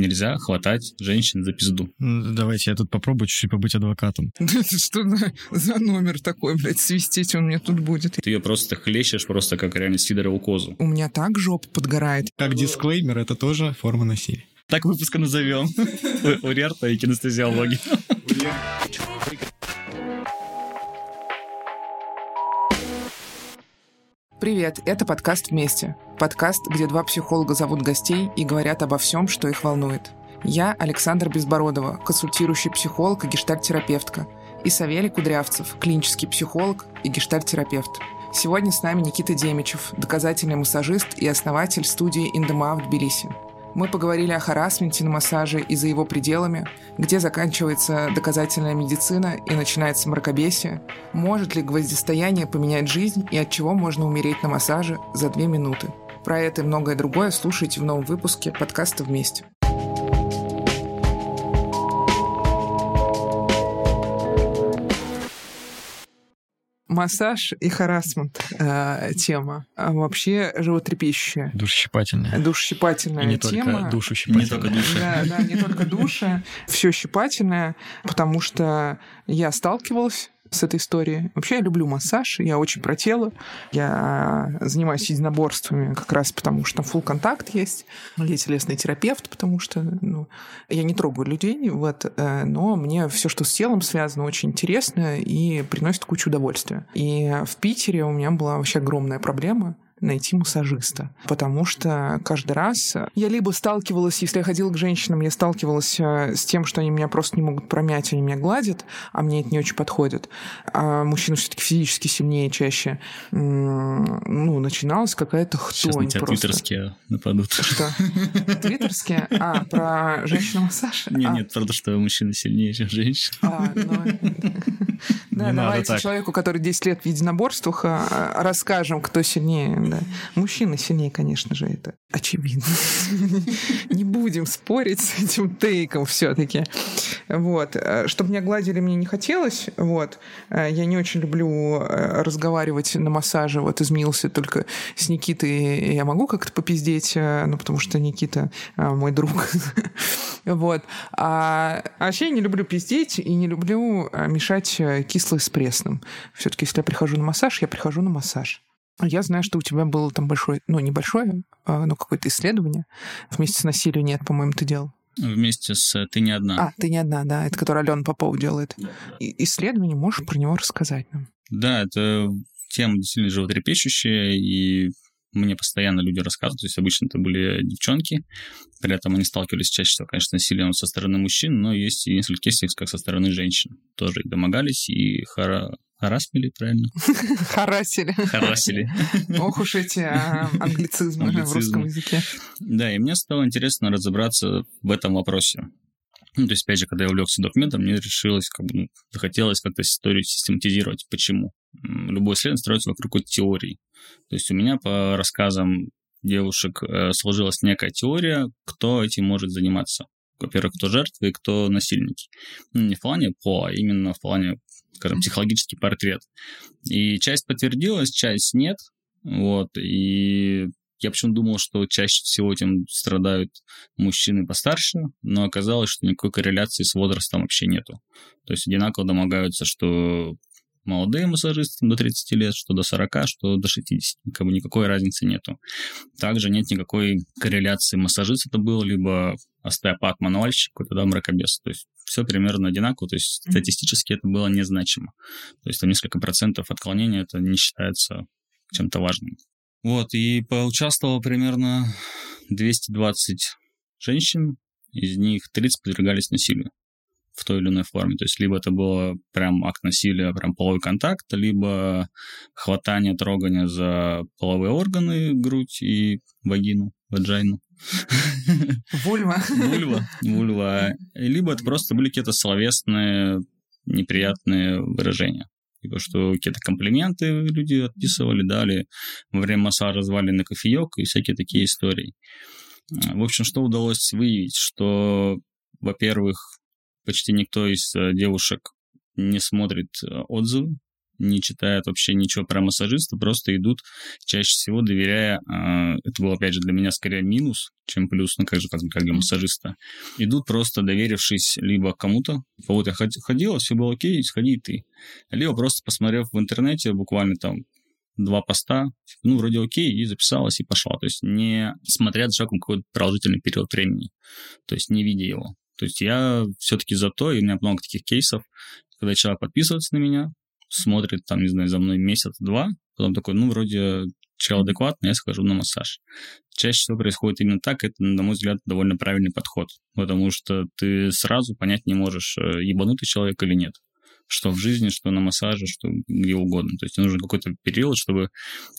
нельзя хватать женщин за пизду. Ну, Давайте я тут попробую чуть-чуть побыть адвокатом. Что на- за номер такой, блядь, свистеть он мне тут будет? Ты ее просто хлещешь, просто как реально сидорову козу. У меня так жопа подгорает. Как дисклеймер, это тоже форма насилия. Так выпуска назовем. Урерта и кинестезиология. Привет, это подкаст «Вместе». Подкаст, где два психолога зовут гостей и говорят обо всем, что их волнует. Я Александр Безбородова, консультирующий психолог и гештальт-терапевтка, и Савелий Кудрявцев, клинический психолог и гештальт-терапевт. Сегодня с нами Никита Демичев, доказательный массажист и основатель студии «Индема» в Тбилиси. Мы поговорили о харасменте на массаже и за его пределами, где заканчивается доказательная медицина и начинается мракобесие, может ли гвоздистояние поменять жизнь и от чего можно умереть на массаже за две минуты. Про это и многое другое слушайте в новом выпуске подкаста «Вместе». Массаж и харасмент э, тема. А вообще животрепещущая, Душещипательная. душещипательная И не тема. только душу Не только душа. Да, да, не только душа, все щипательное, потому что я сталкивалась с этой историей. Вообще я люблю массаж, я очень про тело. Я занимаюсь единоборствами как раз потому, что там full контакт есть. Я телесный терапевт, потому что ну, я не трогаю людей, вот, э, но мне все, что с телом связано, очень интересно и приносит кучу удовольствия. И в Питере у меня была вообще огромная проблема найти массажиста. Потому что каждый раз я либо сталкивалась, если я ходила к женщинам, я сталкивалась э, с тем, что они меня просто не могут промять, они меня гладят, а мне это не очень подходит. А мужчина все-таки физически сильнее чаще. Ну, начиналась какая-то Сейчас на хтонь тебя просто. твиттерские нападут. Что? Твиттерские? А, про женщину-массаж? Не, А, нет, правда, что мужчина сильнее, чем женщина. а, ну, Да, давайте человеку, который 10 лет в единоборствах, а, расскажем, кто сильнее. Да. Мужчина сильнее, конечно же, это очевидно. Не будем спорить с этим тейком все-таки. Вот. Чтобы меня гладили, мне не хотелось. Вот. Я не очень люблю э, разговаривать на массаже. Вот изменился только с Никитой. Я могу как-то попиздеть, э, ну, потому что Никита э, мой друг. Вот. А а вообще я не люблю пиздеть и не люблю мешать э, кислое с пресным. Все-таки, если я прихожу на массаж, я прихожу на массаж. Я знаю, что у тебя было там большое, ну, небольшое, а, но какое-то исследование. Вместе с насилием нет, по-моему, ты делал. Вместе с «Ты не одна». А, ты не одна, да, это которое Алена Попова делает. И- исследование, можешь про него рассказать нам? Да, это тема действительно животрепещущая, и мне постоянно люди рассказывают, то есть обычно это были девчонки, при этом они сталкивались чаще всего, конечно, с насилием со стороны мужчин, но есть и несколько кейсов, как со стороны женщин. Тоже и домогались, и хара... харасмили, правильно? Харасили. Харасили. Ох уж эти а, англицизмы в русском языке. Да, и мне стало интересно разобраться в этом вопросе. Ну, то есть, опять же, когда я увлекся документом, мне решилось, как бы, ну, захотелось как-то историю систематизировать. Почему? Любое исследование строится вокруг какой-то теории. То есть у меня по рассказам девушек э, сложилась некая теория, кто этим может заниматься. Во-первых, кто жертвы и кто насильники. Ну, не в плане по, а именно в плане, скажем, психологический портрет. И часть подтвердилась, часть нет. Вот, и я почему думал, что чаще всего этим страдают мужчины постарше, но оказалось, что никакой корреляции с возрастом вообще нету. То есть одинаково домогаются, что молодые массажисты до 30 лет, что до 40, что до 60. Как бы никакой разницы нету. Также нет никакой корреляции массажист это был, либо остеопат-мануальщик, какой-то да, мракобес. То есть все примерно одинаково, то есть статистически это было незначимо. То есть там несколько процентов отклонения, это не считается чем-то важным. Вот, и поучаствовало примерно 220 женщин, из них 30 подвергались насилию в той или иной форме. То есть либо это было прям акт насилия, прям половой контакт, либо хватание, трогание за половые органы, грудь и вагину, ваджайну. Вульва. Вульва. Вульва. Либо это просто были какие-то словесные неприятные выражения. Типа, что какие-то комплименты люди отписывали, дали, во время массажа звали на кофеек и всякие такие истории. В общем, что удалось выявить? Что, во-первых, почти никто из э, девушек не смотрит э, отзывы, не читают вообще ничего про массажиста, просто идут чаще всего доверяя, э, это был, опять же, для меня скорее минус, чем плюс, ну, как же, как, как для массажиста, идут просто доверившись либо кому-то, вот я ходила, все было окей, сходи и ты, либо просто посмотрев в интернете буквально там два поста, ну, вроде окей, и записалась, и пошла. То есть не смотря за человеком какой-то продолжительный период времени, то есть не видя его. То есть я все-таки за то, и у меня много таких кейсов, когда человек подписывается на меня, смотрит там, не знаю, за мной месяц-два, потом такой, ну, вроде человек адекватный, я схожу на массаж. Чаще всего происходит именно так, это, на мой взгляд, довольно правильный подход, потому что ты сразу понять не можешь, э, ебанутый человек или нет что в жизни, что на массаже, что где угодно. То есть нужен какой-то период, чтобы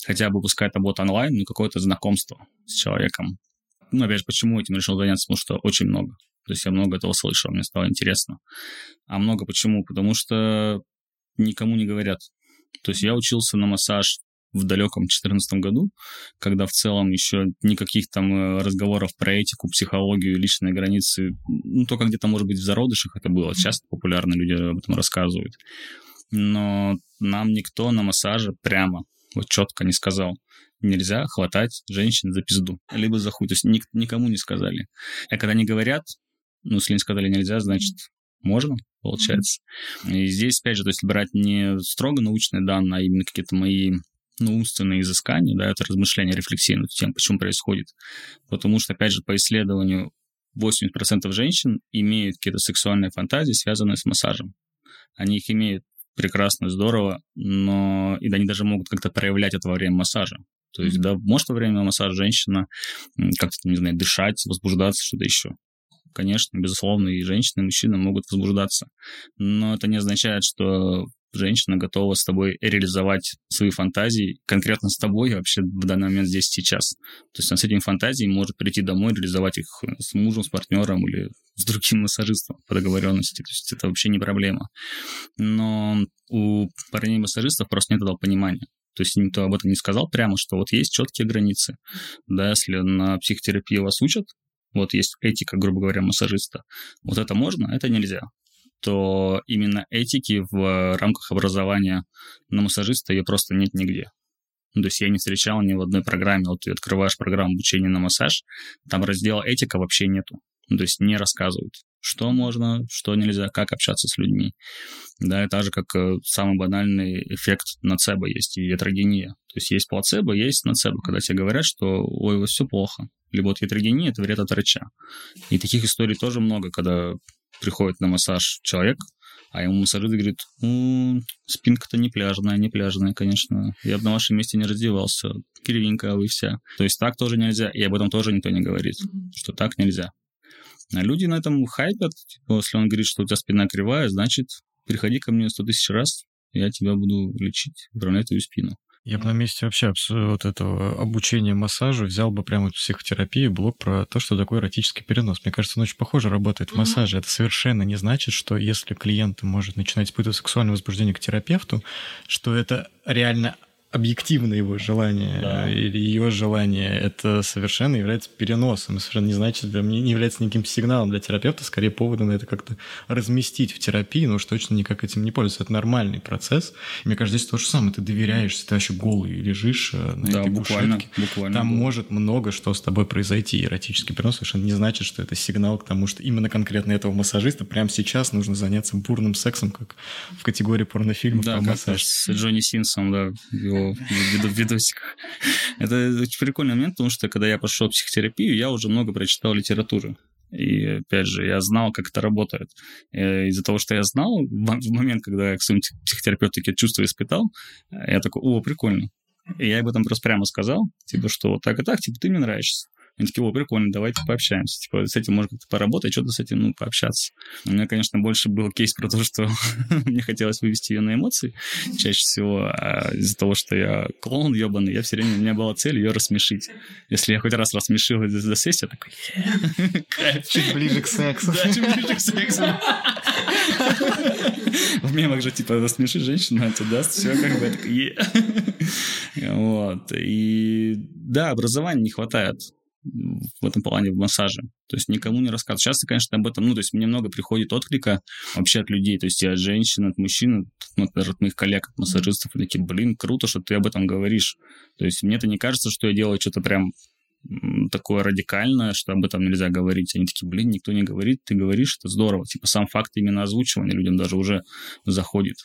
хотя бы пускай это будет онлайн, но какое-то знакомство с человеком. Ну, опять же, почему этим решил заняться? Потому что очень много. То есть я много этого слышал, мне стало интересно. А много почему? Потому что никому не говорят. То есть я учился на массаж в далеком 2014 году, когда в целом еще никаких там э, разговоров про этику, психологию, личные границы, ну, только где-то, может быть, в зародышах это было. Сейчас популярно люди об этом рассказывают. Но нам никто на массаже прямо, вот четко не сказал, нельзя хватать женщин за пизду, либо за хуй. То есть ник- никому не сказали. А когда они говорят, ну, если не сказали нельзя, значит, можно, получается. И здесь, опять же, то есть брать не строго научные данные, а именно какие-то мои ну, умственные изыскания, да, это размышления, рефлексии над тем, почему происходит. Потому что, опять же, по исследованию 80% женщин имеют какие-то сексуальные фантазии, связанные с массажем. Они их имеют прекрасно, здорово, но и они даже могут как-то проявлять это во время массажа. То есть, да, может во время массажа женщина как-то, не знаю, дышать, возбуждаться, что-то еще. Конечно, безусловно, и женщины, и мужчины могут возбуждаться. Но это не означает, что женщина готова с тобой реализовать свои фантазии конкретно с тобой вообще в данный момент здесь сейчас. То есть она с этими фантазиями может прийти домой, реализовать их с мужем, с партнером или с другим массажистом по договоренности. То есть это вообще не проблема. Но у парней-массажистов просто нет этого понимания. То есть никто об этом не сказал прямо, что вот есть четкие границы. Да, если на психотерапии вас учат, вот есть этика, грубо говоря, массажиста, вот это можно, это нельзя то именно этики в рамках образования на массажиста ее просто нет нигде. То есть я не встречал ни в одной программе, вот ты открываешь программу обучения на массаж, там раздела этика вообще нету. То есть не рассказывают, что можно, что нельзя, как общаться с людьми. Да, и так же, как э, самый банальный эффект нацебо есть и ятрогения. То есть есть плацебо, есть нацебо, когда тебе говорят, что ой, у вас все плохо. Либо вот ятрогения – это вред от врача. И таких историй тоже много, когда приходит на массаж человек, а ему массажист говорит, ну, спинка-то не пляжная, не пляжная, конечно. Я бы на вашем месте не раздевался. Кривенькая вы вся. То есть так тоже нельзя, и об этом тоже никто не говорит, что так нельзя. А люди на этом хайпят. Типа, если он говорит, что у тебя спина кривая, значит, приходи ко мне сто тысяч раз, я тебя буду лечить, выравнять твою спину. Я бы на месте вообще вот этого обучения массажу взял бы прямо вот психотерапию, блок про то, что такое эротический перенос. Мне кажется, он очень похоже работает в массаже. Это совершенно не значит, что если клиент может начинать испытывать сексуальное возбуждение к терапевту, что это реально объективно его желание да. или ее желание, это совершенно является переносом. совершенно не значит, для меня не является никаким сигналом для терапевта, скорее поводом это как-то разместить в терапии, но уж точно никак этим не пользуется. Это нормальный процесс. И мне кажется, здесь то же самое. Ты доверяешься, ты вообще голый лежишь э, на да, этой буквально, кушетке. Буквально Там было. может много что с тобой произойти. Эротический перенос совершенно не значит, что это сигнал к тому, что именно конкретно этого массажиста прямо сейчас нужно заняться бурным сексом, как в категории порнофильмов да, про массаж. с Джонни Синсом, да, его в видосиках. Это очень прикольный момент, потому что когда я пошел в психотерапию, я уже много прочитал литературы. И, опять же, я знал, как это работает. И из-за того, что я знал, в момент, когда я к своему психотерапевту такие чувства испытал, я такой, о, прикольно. И я об этом просто прямо сказал, типа, что вот так и так, типа, ты мне нравишься. Они такие, о, прикольно, давайте пообщаемся. Типа, с этим можно как-то поработать, что-то с этим, ну, пообщаться. У меня, конечно, больше был кейс про то, что мне хотелось вывести ее на эмоции чаще всего, а из-за того, что я клоун ебаный, я все время, у меня была цель ее рассмешить. Если я хоть раз рассмешил за сессию, я такой, Чуть ближе к сексу. Да, чуть ближе к сексу. В мемах же, типа, рассмеши женщину, она тебе даст, все как бы, так, Вот. И да, образования не хватает в этом плане в массаже. То есть никому не рассказывать. Часто, конечно, об этом, ну, то есть мне много приходит отклика вообще от людей, то есть и от женщин, от мужчин, от, от моих коллег, от массажистов, и такие, блин, круто, что ты об этом говоришь. То есть мне это не кажется, что я делаю что-то прям такое радикальное, что об этом нельзя говорить. Они такие, блин, никто не говорит, ты говоришь, это здорово. Типа сам факт именно озвучивания людям даже уже заходит.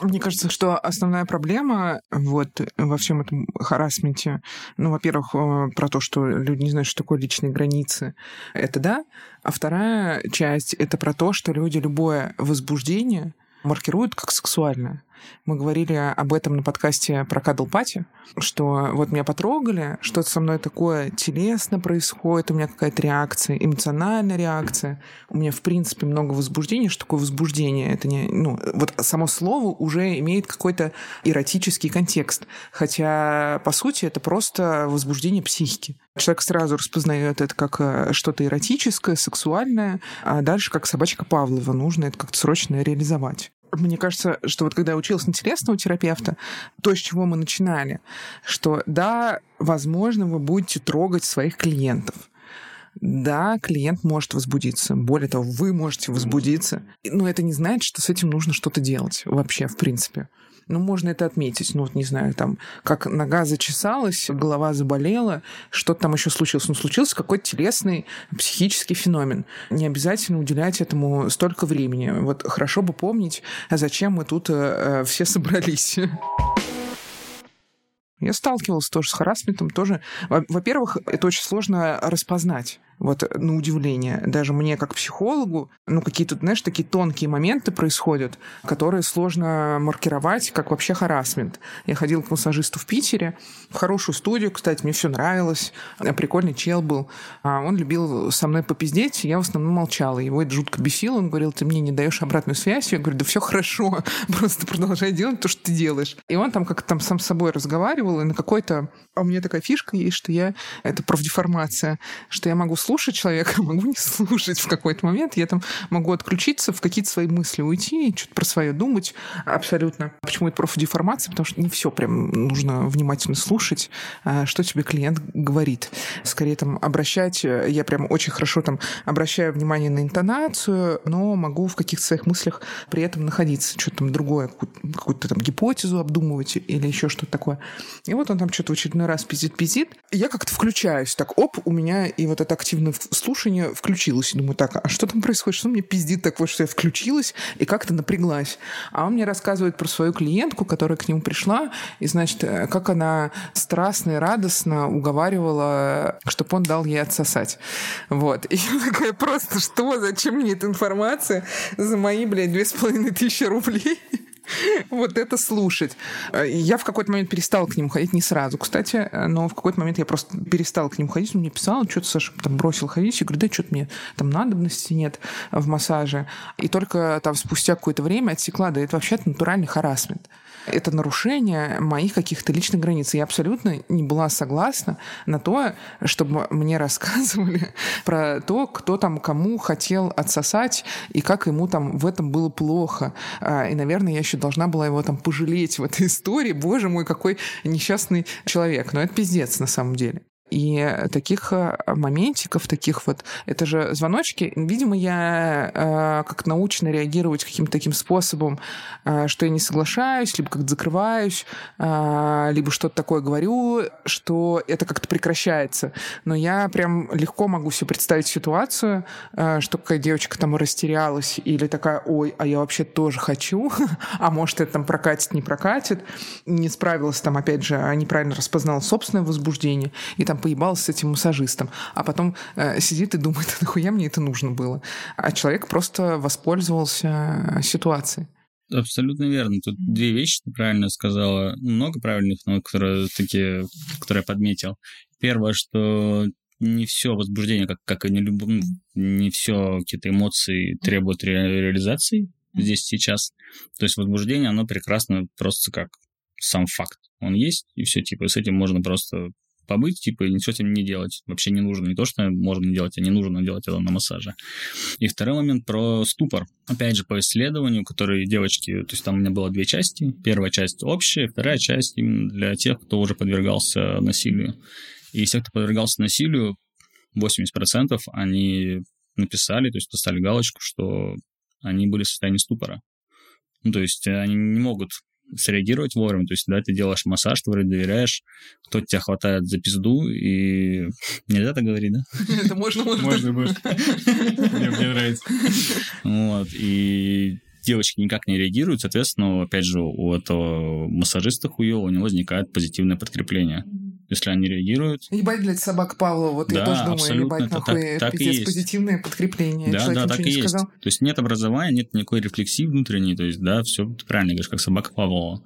Мне кажется, что основная проблема вот во всем этом харасменте, ну, во-первых, э, про то, что люди не знают, что такое личные границы, это да, а вторая часть — это про то, что люди любое возбуждение маркируют как сексуальное. Мы говорили об этом на подкасте про Кадлпати, что вот меня потрогали, что-то со мной такое телесно происходит, у меня какая-то реакция, эмоциональная реакция. У меня, в принципе, много возбуждения. Что такое возбуждение? Это не... Ну, вот само слово уже имеет какой-то эротический контекст. Хотя, по сути, это просто возбуждение психики. Человек сразу распознает это как э, что-то эротическое, сексуальное, а дальше как собачка Павлова. Нужно это как-то срочно реализовать. Мне кажется, что вот когда я училась на телесного терапевта, то, с чего мы начинали, что да, возможно, вы будете трогать своих клиентов. Да, клиент может возбудиться. Более того, вы можете возбудиться. Но это не значит, что с этим нужно что-то делать вообще, в принципе ну, можно это отметить. Ну, вот не знаю, там, как нога зачесалась, голова заболела, что-то там еще случилось. Ну, случился какой-то телесный психический феномен. Не обязательно уделять этому столько времени. Вот хорошо бы помнить, зачем мы тут э, э все собрались. Я сталкивался тоже с харасментом, тоже. Во-первых, это очень сложно распознать вот на удивление. Даже мне как психологу, ну, какие-то, знаешь, такие тонкие моменты происходят, которые сложно маркировать, как вообще харасмент. Я ходил к массажисту в Питере, в хорошую студию, кстати, мне все нравилось, прикольный чел был. А он любил со мной попиздеть, я в основном молчала. Его это жутко бесило, он говорил, ты мне не даешь обратную связь. Я говорю, да все хорошо, просто продолжай делать то, что ты делаешь. И он там как-то там сам с собой разговаривал, и на какой-то... А у меня такая фишка есть, что я... Это профдеформация, что я могу слушать человека, могу не слушать в какой-то момент. Я там могу отключиться, в какие-то свои мысли уйти, что-то про свое думать абсолютно. Почему это профдеформация? Потому что не все прям нужно внимательно слушать, а, что тебе клиент говорит. Скорее там обращать, я прям очень хорошо там обращаю внимание на интонацию, но могу в каких-то своих мыслях при этом находиться, что-то там другое, какую-то там гипотезу обдумывать или еще что-то такое. И вот он там что-то в очередной раз пиздит-пиздит. Я как-то включаюсь, так, оп, у меня и вот это активное активное слушание включилось. И думаю, так, а что там происходит? Что мне пиздит такое, что я включилась и как-то напряглась? А он мне рассказывает про свою клиентку, которая к нему пришла, и, значит, э, как она страстно и радостно уговаривала, чтобы он дал ей отсосать. Вот. И я такая, просто что? Зачем мне эта информация за мои, блядь, две с половиной тысячи рублей? вот это слушать. Я в какой-то момент перестала к нему ходить, не сразу, кстати, но в какой-то момент я просто перестала к нему ходить, он мне писал, что-то Саша там бросил ходить, я говорю, да что-то мне там надобности нет в массаже. И только там спустя какое-то время отсекла, да это вообще натуральный харасмент это нарушение моих каких-то личных границ. Я абсолютно не была согласна на то, чтобы мне рассказывали про то, кто там кому хотел отсосать и как ему там в этом было плохо. А, и, наверное, я еще должна была его там пожалеть в этой истории. Боже мой, какой несчастный человек. Но это пиздец на самом деле. И таких э, моментиков, таких вот, это же звоночки. Видимо, я э, как научно реагировать каким-то таким способом, э, что я не соглашаюсь, либо как-то закрываюсь, э, либо что-то такое говорю, что это как-то прекращается. Но я прям легко могу себе представить ситуацию, э, что какая девочка там растерялась, или такая, ой, а я вообще тоже хочу, а может это там прокатит, не прокатит, не справилась там, опять же, а неправильно распознала собственное возбуждение, и там там поебался с этим массажистом, а потом э, сидит и думает, «А нахуя мне это нужно было. А человек просто воспользовался ситуацией. Абсолютно верно. Тут две вещи ты правильно сказала. Много правильных, но которые такие, которые я подметил. Первое, что не все возбуждение, как, как и не любом, не все какие-то эмоции требуют ре- реализации здесь сейчас. То есть возбуждение, оно прекрасно просто как сам факт. Он есть, и все, типа, с этим можно просто побыть, типа, и ничего с этим не делать. Вообще не нужно. Не то, что можно делать, а не нужно делать это на массаже. И второй момент про ступор. Опять же, по исследованию, которые девочки... То есть там у меня было две части. Первая часть общая, вторая часть именно для тех, кто уже подвергался насилию. И все, кто подвергался насилию, 80% они написали, то есть поставили галочку, что они были в состоянии ступора. Ну, то есть они не могут среагировать вовремя. То есть, да, ты делаешь массаж, ты вроде доверяешь, кто-то тебя хватает за пизду, и нельзя так говорить, да? Это можно, можно. Можно, можно. Мне нравится. Вот, и девочки никак не реагируют, соответственно, опять же, у этого массажиста хуёва у него возникает позитивное подкрепление. Если они реагируют... Ебать, блядь, собака Павлова, вот я Да, тоже думаю, ебать, нахуй, так- так пиздец, позитивное подкрепление. Да, Человек да, так и есть. сказал. То есть нет образования, нет никакой рефлексии внутренней, то есть, да, все ты правильно говоришь, как собака Павлова.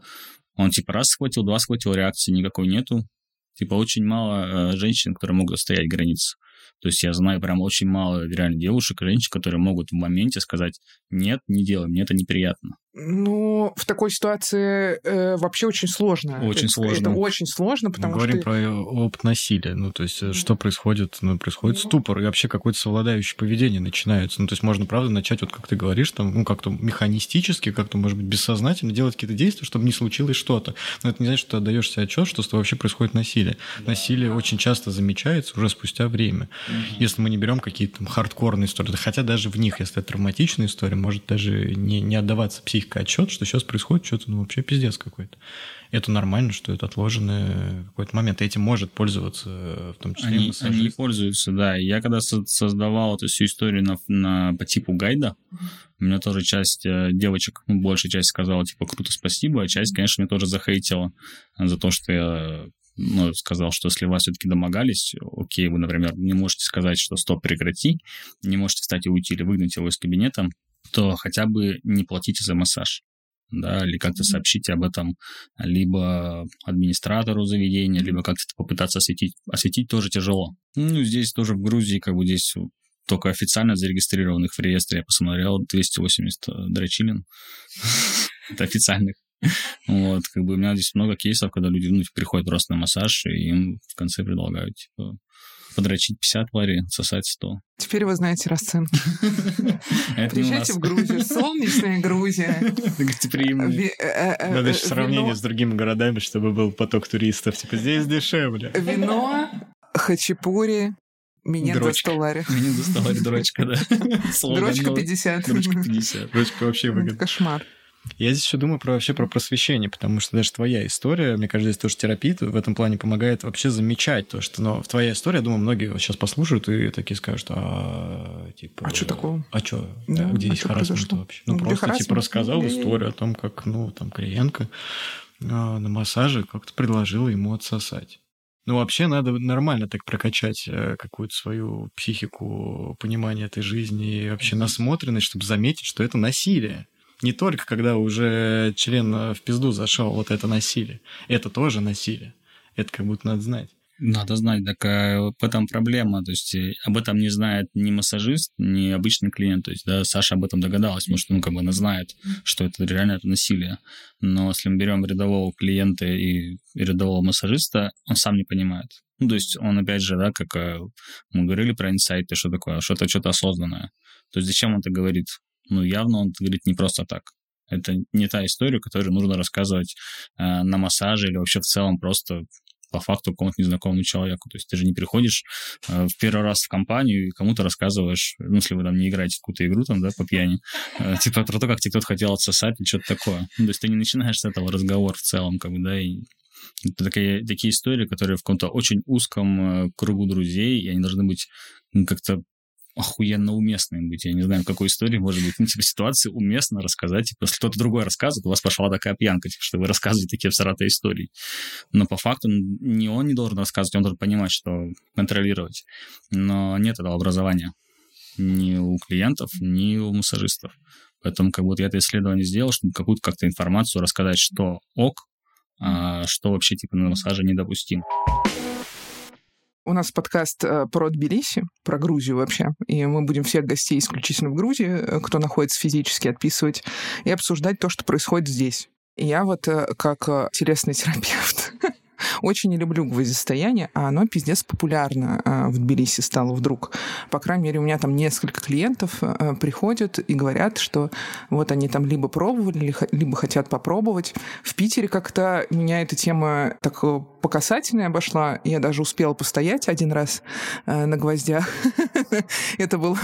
Он типа раз схватил, два схватил, реакции никакой нету. Типа очень мало э, женщин, которые могут стоять границ. То есть я знаю прям очень мало реально девушек женщин, которые могут в моменте сказать, нет, не делай, мне это неприятно. Ну, в такой ситуации э, вообще очень сложно. Очень это, сложно. Это очень сложно, Мы потому говорим что... про опыт насилия. Ну, то есть, э, что происходит? Ну, происходит ступор, и вообще какое-то совладающее поведение начинается. Ну, то есть, можно, правда, начать, вот как ты говоришь, там, ну, как-то механистически, как-то, может быть, бессознательно делать какие-то действия, чтобы не случилось что-то. Но это не значит, что ты отдаешь себе отчет, что с тобой вообще происходит насилие. Насилие очень часто замечается уже спустя время. Если мы не берем какие-то там хардкорные истории, хотя даже в них, если это травматичная история, может даже не, не отдаваться психика отчет, что сейчас происходит что-то, ну, вообще пиздец какой-то. Это нормально, что это отложенный какой-то момент. Этим может пользоваться, э, в том числе, Они, массажист. они пользуются, да. Я когда со- создавал эту всю историю на, на- по типу гайда, у меня тоже часть э, девочек, ну, большая часть сказала, типа, круто, спасибо, а часть, конечно, мне тоже захейтила за то, что я ну, сказал, что если вас все-таки домогались, окей, вы, например, не можете сказать, что стоп, прекрати, не можете встать и уйти или выгнать его из кабинета, то хотя бы не платите за массаж да, или как-то сообщите об этом либо администратору заведения, либо как-то попытаться осветить. Осветить тоже тяжело. Ну, здесь тоже в Грузии, как бы здесь только официально зарегистрированных в реестре я посмотрел 280 дрочилин. Это официальных. Вот, как бы у меня здесь много кейсов, когда люди ну, приходят просто на массаж, и им в конце предлагают, типа, подрочить 50 лари, сосать 100. Теперь вы знаете расценки. Приезжайте в Грузию. Солнечная Грузия. Ви- э, э, Надо э, еще сравнение с другими городами, чтобы был поток туристов. Типа, здесь дешевле. Вино, хачапури, минет за Дрочка. 100 лари. Меня достала дрочка, да. Дрочка новый. 50. Дрочка 50. Дрочка вообще выгодно. Кошмар. Я здесь еще думаю про, вообще про просвещение, потому что даже твоя история, мне кажется, здесь тоже терапия в этом плане помогает вообще замечать то, что... Но в твоя история, я думаю, многие сейчас послушают и такие скажут, а типа... А чё такого? А что? Да, где а харассмент произошло? вообще? Ну, Ну, просто типа харассмент? рассказал Не-не-не. историю о том, как, ну, там, клиентка а, на массаже как-то предложила ему отсосать. Ну, вообще надо нормально так прокачать э, какую-то свою психику, понимание этой жизни и вообще насмотренность, чтобы заметить, что это насилие. Не только когда уже член э, в пизду зашел, вот это насилие. Это тоже насилие. Это как будто надо знать. Надо знать, так а, в этом проблема. То есть э, об этом не знает ни массажист, ни обычный клиент. То есть, да, Саша об этом догадалась, потому что, ну, как бы она знает, что это реально это насилие. Но если мы берем рядового клиента и рядового массажиста, он сам не понимает. Ну, то есть он, опять же, да, как мы говорили про инсайты, что такое, что-то что-то осознанное. То есть зачем он это говорит? Ну, явно он говорит не просто так. Это не та история, которую нужно рассказывать э, на массаже или вообще в целом просто по факту какому-то незнакомому человеку. То есть ты же не приходишь э, в первый раз в компанию и кому-то рассказываешь, ну, если вы там не играете в какую-то игру там, да, по пьяни, э, типа про то, как тебе кто-то хотел отсосать или что-то такое. Ну, то есть ты не начинаешь с этого разговор в целом, как бы, да, и это такие, такие истории, которые в каком-то очень узком э, кругу друзей, и они должны быть ну, как-то охуенно уместные быть. Я не знаю, какой истории, может быть, ну, типа, ситуации уместно рассказать. Типа, если кто-то другой рассказывает, у вас пошла такая пьянка, типа, что вы рассказываете такие всратые истории. Но по факту не он не должен рассказывать, он должен понимать, что контролировать. Но нет этого образования ни у клиентов, ни у массажистов. Поэтому как будто я это исследование сделал, чтобы какую-то как-то информацию рассказать, что ок, а что вообще типа на массаже недопустимо. У нас подкаст э, про Тбилиси, про Грузию вообще. И мы будем всех гостей исключительно в Грузии, э, кто находится физически, отписывать и обсуждать то, что происходит здесь. И я вот э, как телесный терапевт очень не люблю гвоздистояние, а оно пиздец популярно а, в Тбилиси стало вдруг. По крайней мере, у меня там несколько клиентов а, приходят и говорят, что вот они там либо пробовали, либо хотят попробовать. В Питере как-то меня эта тема так э, по касательной обошла. Я даже успела постоять один раз а, на гвоздях. Это было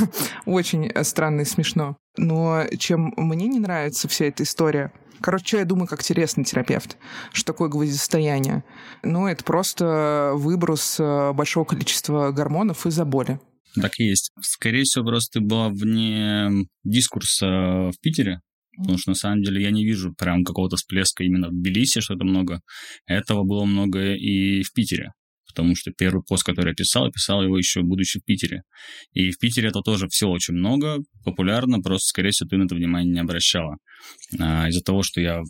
очень странно и смешно. Но чем мне не нравится вся эта история, Короче, что я думаю как телесный терапевт? Что такое гвоздистояние? Ну, это просто выброс э, большого количества гормонов из-за боли. Так и есть. Скорее всего, просто ты была вне дискурса в Питере, Потому что на самом деле я не вижу прям какого-то всплеска именно в Тбилиси, что это много. Этого было много и в Питере потому что первый пост, который я писал, я писал его еще будучи в Питере. И в Питере это тоже все очень много, популярно, просто, скорее всего, ты на это внимание не обращала. А, из-за того, что я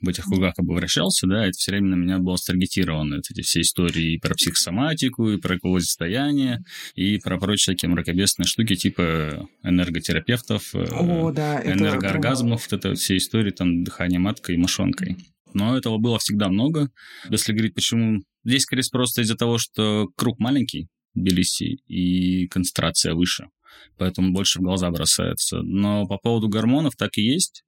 в этих кругах как бы вращался, да, это все время на меня было старгетировано. Это эти все истории и про психосоматику, и про состояние, и про прочие такие мракобесные штуки типа энерготерапевтов, э, О, да, энергооргазмов, это... вот это все истории там дыхания маткой и мошонкой. Но этого было всегда много. Если говорить, почему Здесь, скорее просто из-за того, что круг маленький, Тбилиси, и концентрация выше. Поэтому больше в глаза бросается. Но по поводу гормонов так и есть.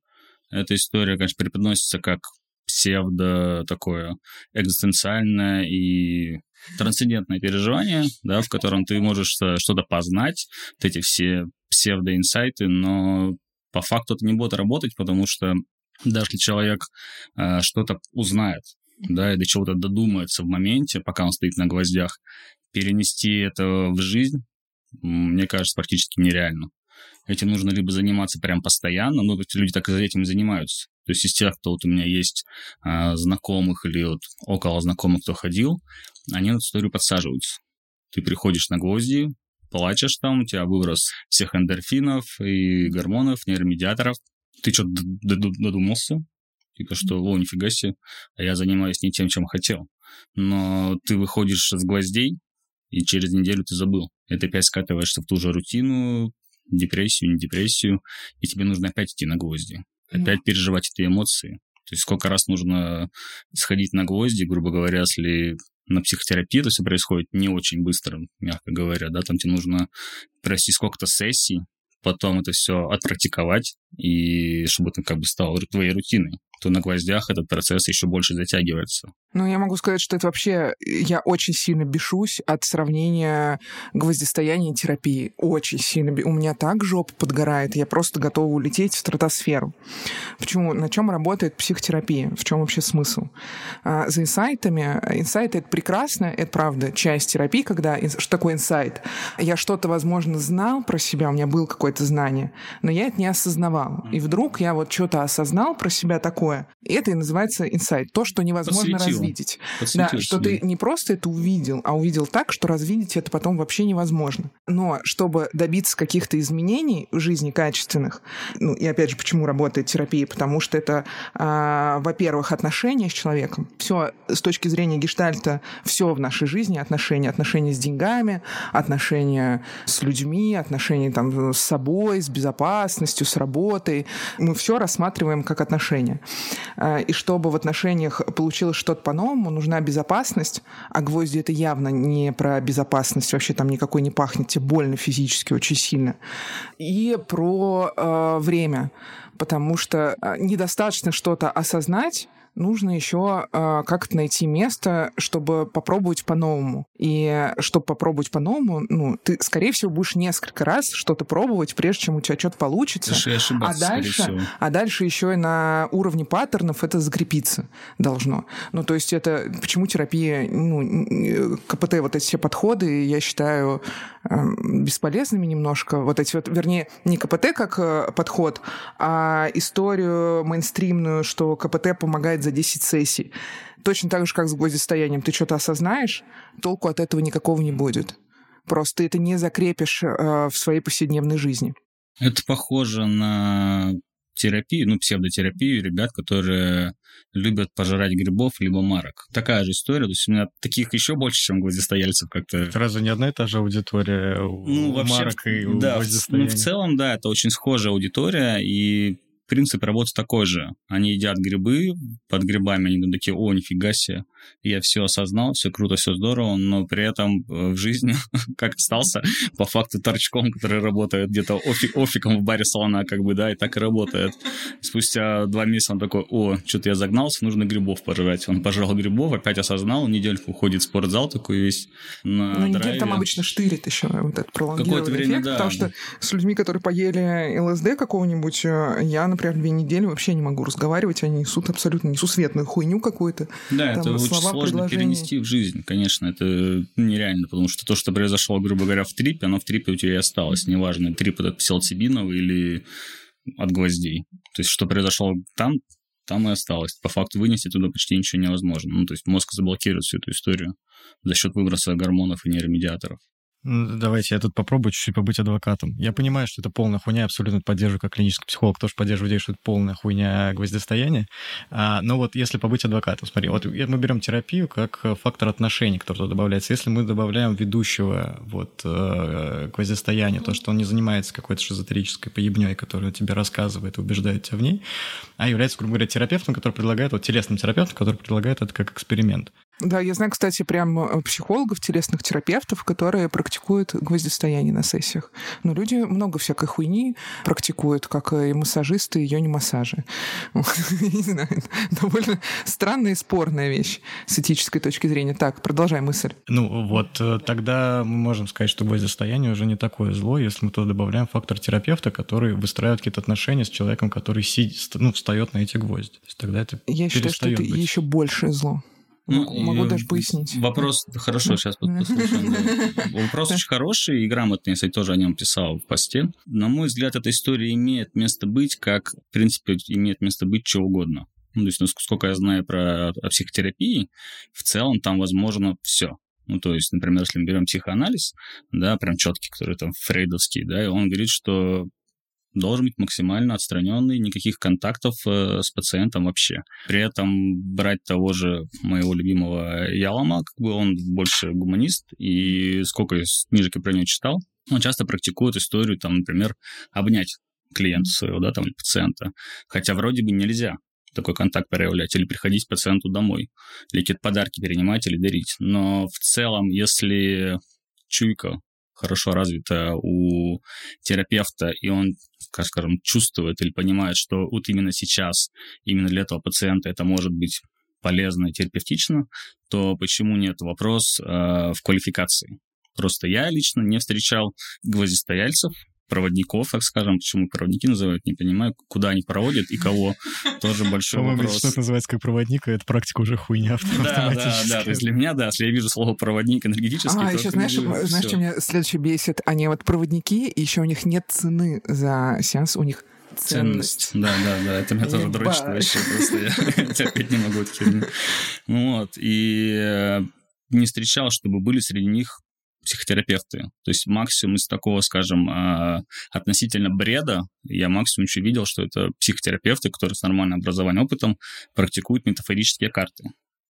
Эта история, конечно, преподносится как псевдо такое экзистенциальное и трансцендентное переживание, да, в котором ты можешь что-то познать, вот эти все псевдоинсайты, но по факту это не будет работать, потому что даже если человек э, что-то узнает, да, и до чего-то додумается в моменте, пока он стоит на гвоздях, перенести это в жизнь, мне кажется, практически нереально. Этим нужно либо заниматься прям постоянно, ну, эти люди так и этим и занимаются. То есть из тех, кто вот у меня есть а, знакомых или вот около знакомых, кто ходил, они на эту историю подсаживаются. Ты приходишь на гвозди, плачешь там, у тебя выброс всех эндорфинов и гормонов, нейромедиаторов. Ты что-то додумался, Типа, что, о, нифига себе, а я занимаюсь не тем, чем хотел. Но ты выходишь с гвоздей, и через неделю ты забыл. И ты опять скатываешься в ту же рутину, депрессию, не депрессию, и тебе нужно опять идти на гвозди. Опять mm. переживать эти эмоции. То есть сколько раз нужно сходить на гвозди, грубо говоря, если на психотерапии это все происходит не очень быстро, мягко говоря, да, там тебе нужно пройти сколько-то сессий, потом это все отпрактиковать, и чтобы это как бы стало твоей рутиной то на гвоздях этот процесс еще больше затягивается. Ну, я могу сказать, что это вообще... Я очень сильно бешусь от сравнения гвоздистояния и терапии. Очень сильно. У меня так жопа подгорает, я просто готова улететь в стратосферу. Почему? На чем работает психотерапия? В чем вообще смысл? А, за инсайтами... Инсайты — это прекрасно, это правда часть терапии, когда... Что такое инсайт? Я что-то, возможно, знал про себя, у меня было какое-то знание, но я это не осознавал. И вдруг я вот что-то осознал про себя такое. И это и называется инсайт. То, что невозможно Подсветил. Развидеть. Да, что ты не просто это увидел, а увидел так, что развидеть это потом вообще невозможно. Но чтобы добиться каких-то изменений в жизни качественных, ну и опять же, почему работает терапия? Потому что это, а, во-первых, отношения с человеком. Все с точки зрения гештальта, все в нашей жизни, отношения, отношения с деньгами, отношения с людьми, отношения там с собой, с безопасностью, с работой. Мы все рассматриваем как отношения. Э, и чтобы в отношениях получилось что-то по-новому, нужна безопасность, а гвозди это явно не про безопасность, вообще там никакой не пахнет, тебе больно физически очень сильно. И про э, время, потому что э, недостаточно что-то осознать, нужно еще э, как-то найти место, чтобы попробовать по-новому. И чтобы попробовать по-новому, ну, ты, скорее всего, будешь несколько раз что-то пробовать, прежде чем у тебя что-то получится. а дальше, а дальше еще и на уровне паттернов это закрепиться должно. Ну, то есть это почему терапия, ну, КПТ, вот эти все подходы, я считаю э, бесполезными немножко. Вот эти вот, вернее, не КПТ как э, подход, а историю мейнстримную, что КПТ помогает за 10 сессий. Точно так же, как с гвоздистоянием. Ты что-то осознаешь, толку от этого никакого не будет. Просто ты это не закрепишь э, в своей повседневной жизни. Это похоже на терапию, ну, псевдотерапию ребят, которые любят пожирать грибов либо марок. Такая же история, то есть у меня таких еще больше, чем гвоздистояльцев как-то. Разве не одна и та же аудитория у ну, вообще, марок и у да, ну, в целом, да, это очень схожая аудитория, и принцип работы такой же. Они едят грибы, под грибами они такие, о, нифига себе, я все осознал, все круто, все здорово, но при этом э, в жизни как остался по факту торчком, который работает где-то офи офиком в баре слона, как бы, да, и так и работает. Спустя два месяца он такой, о, что-то я загнался, нужно грибов пожрать. Он пожрал грибов, опять осознал, недельку уходит в спортзал такой весь на Ну, неделю там обычно штырит еще вот этот пролонгированный время, эффект, да. потому что с людьми, которые поели ЛСД какого-нибудь, э, я, например, две недели вообще не могу разговаривать, они несут абсолютно несусветную хуйню какую-то. Да, Там это очень слова, сложно предложения. перенести в жизнь, конечно, это нереально, потому что то, что произошло, грубо говоря, в трипе, оно в трипе у тебя и осталось, неважно, трип этот псилоцибиновый или от гвоздей. То есть, что произошло там, там и осталось. По факту вынести туда почти ничего невозможно. Ну, то есть, мозг заблокирует всю эту историю за счет выброса гормонов и нейромедиаторов. Ну, Давайте я тут попробую чуть-чуть побыть адвокатом. Я понимаю, что это полная хуйня, абсолютно поддерживаю как клинический психолог, тоже поддерживаю идею, что это полная хуйня гвоздистояния. А, но вот если побыть адвокатом, смотри, вот мы берем терапию как э, фактор отношений, который туда добавляется. Если мы добавляем ведущего вот э, гвоздистояния, то, что он не занимается какой-то шизотерической поебней, которая тебе рассказывает и убеждает тебя в ней, а является, грубо говоря, терапевтом, который предлагает, вот телесным терапевтом, который предлагает это как эксперимент. Да, я знаю, кстати, прям э, психологов, телесных терапевтов, которые практикуют гвоздистояние на сессиях. Но люди много всякой хуйни практикуют, как и массажисты, ее не массажи. Не знаю, довольно странная и спорная вещь с этической точки зрения. Так, продолжай мысль. Ну, вот э, тогда мы можем сказать, что гвоздистояние уже не такое зло, если мы туда добавляем фактор терапевта, который выстраивает какие-то отношения с человеком, который си- ст- ну, встает на эти гвозди. То есть тогда это Я считаю, что это быть. еще большее зло. Могу, Ну, могу даже пояснить. Вопрос, хорошо, сейчас послушаем. Вопрос очень хороший и грамотный, я, кстати, тоже о нем писал в посте. На мой взгляд, эта история имеет место быть, как, в принципе, имеет место быть что угодно. Ну, то есть, насколько я знаю про о психотерапии, в целом там возможно все. Ну, то есть, например, если мы берем психоанализ, да, прям четкий, который там фрейдовский, да, и он говорит, что должен быть максимально отстраненный, никаких контактов э, с пациентом вообще. При этом брать того же моего любимого Ялома, как бы он больше гуманист, и сколько я книжек я про него читал, он часто практикует историю, там, например, обнять клиента своего, да, там, пациента. Хотя вроде бы нельзя такой контакт проявлять, или приходить к пациенту домой, или какие-то подарки перенимать или дарить. Но в целом, если чуйка хорошо развита у терапевта, и он, как скажем, чувствует или понимает, что вот именно сейчас, именно для этого пациента это может быть полезно и терапевтично, то почему нет вопрос э, в квалификации? Просто я лично не встречал гвоздистояльцев, проводников, так скажем, почему проводники называют, не понимаю, куда они проводят и кого, тоже большой По-моему, вопрос. что это называется как проводник, и эта практика уже хуйня Да, да, да. То есть для меня, да, если я вижу слово проводник энергетический, А, то еще это знаешь, знаешь, что меня следующее бесит? Они вот проводники, и еще у них нет цены за сеанс, у них ценность. Ценность. Да, да, да, это меня тоже дрочит вообще просто. Я терпеть не могу херню. Вот, и э, не встречал, чтобы были среди них психотерапевты. То есть максимум из такого, скажем, а, относительно бреда, я максимум еще видел, что это психотерапевты, которые с нормальным образованием, опытом практикуют метафорические карты.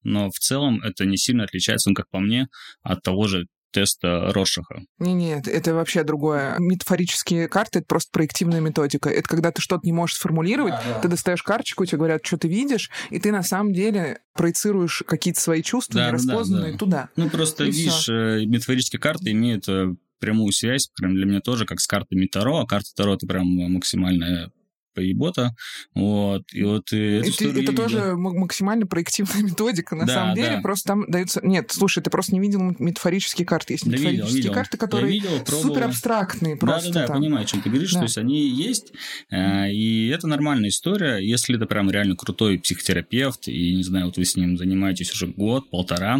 Но в целом это не сильно отличается, ну, как по мне, от того же теста Рошаха. Не, нет, это вообще другое. Метафорические карты — это просто проективная методика. Это когда ты что-то не можешь сформулировать, ты достаешь карточку, тебе говорят, что ты видишь, и ты на самом деле проецируешь какие-то свои чувства Да, да, нераспознанные да. туда. Ну, просто, И видишь, э, метафорические карты имеют э, прямую связь, прям для меня тоже, как с картами Таро, а карта Таро — это прям максимальная поебота, вот, и вот э, эту Это, это видел. тоже м- максимально проективная методика, на Да, самом деле. да. Просто там дается... Нет, слушай, ты просто не видел метафорические карты. Есть Да видел, метафорические видел. карты, Я которые видел, пробовал. супер абстрактные просто Да-да-да, я понимаю, о чем ты говоришь, Да. то есть они есть, э, и это нормальная история, если это прям реально крутой психотерапевт, и, не знаю, вот вы с ним занимаетесь уже год, полтора,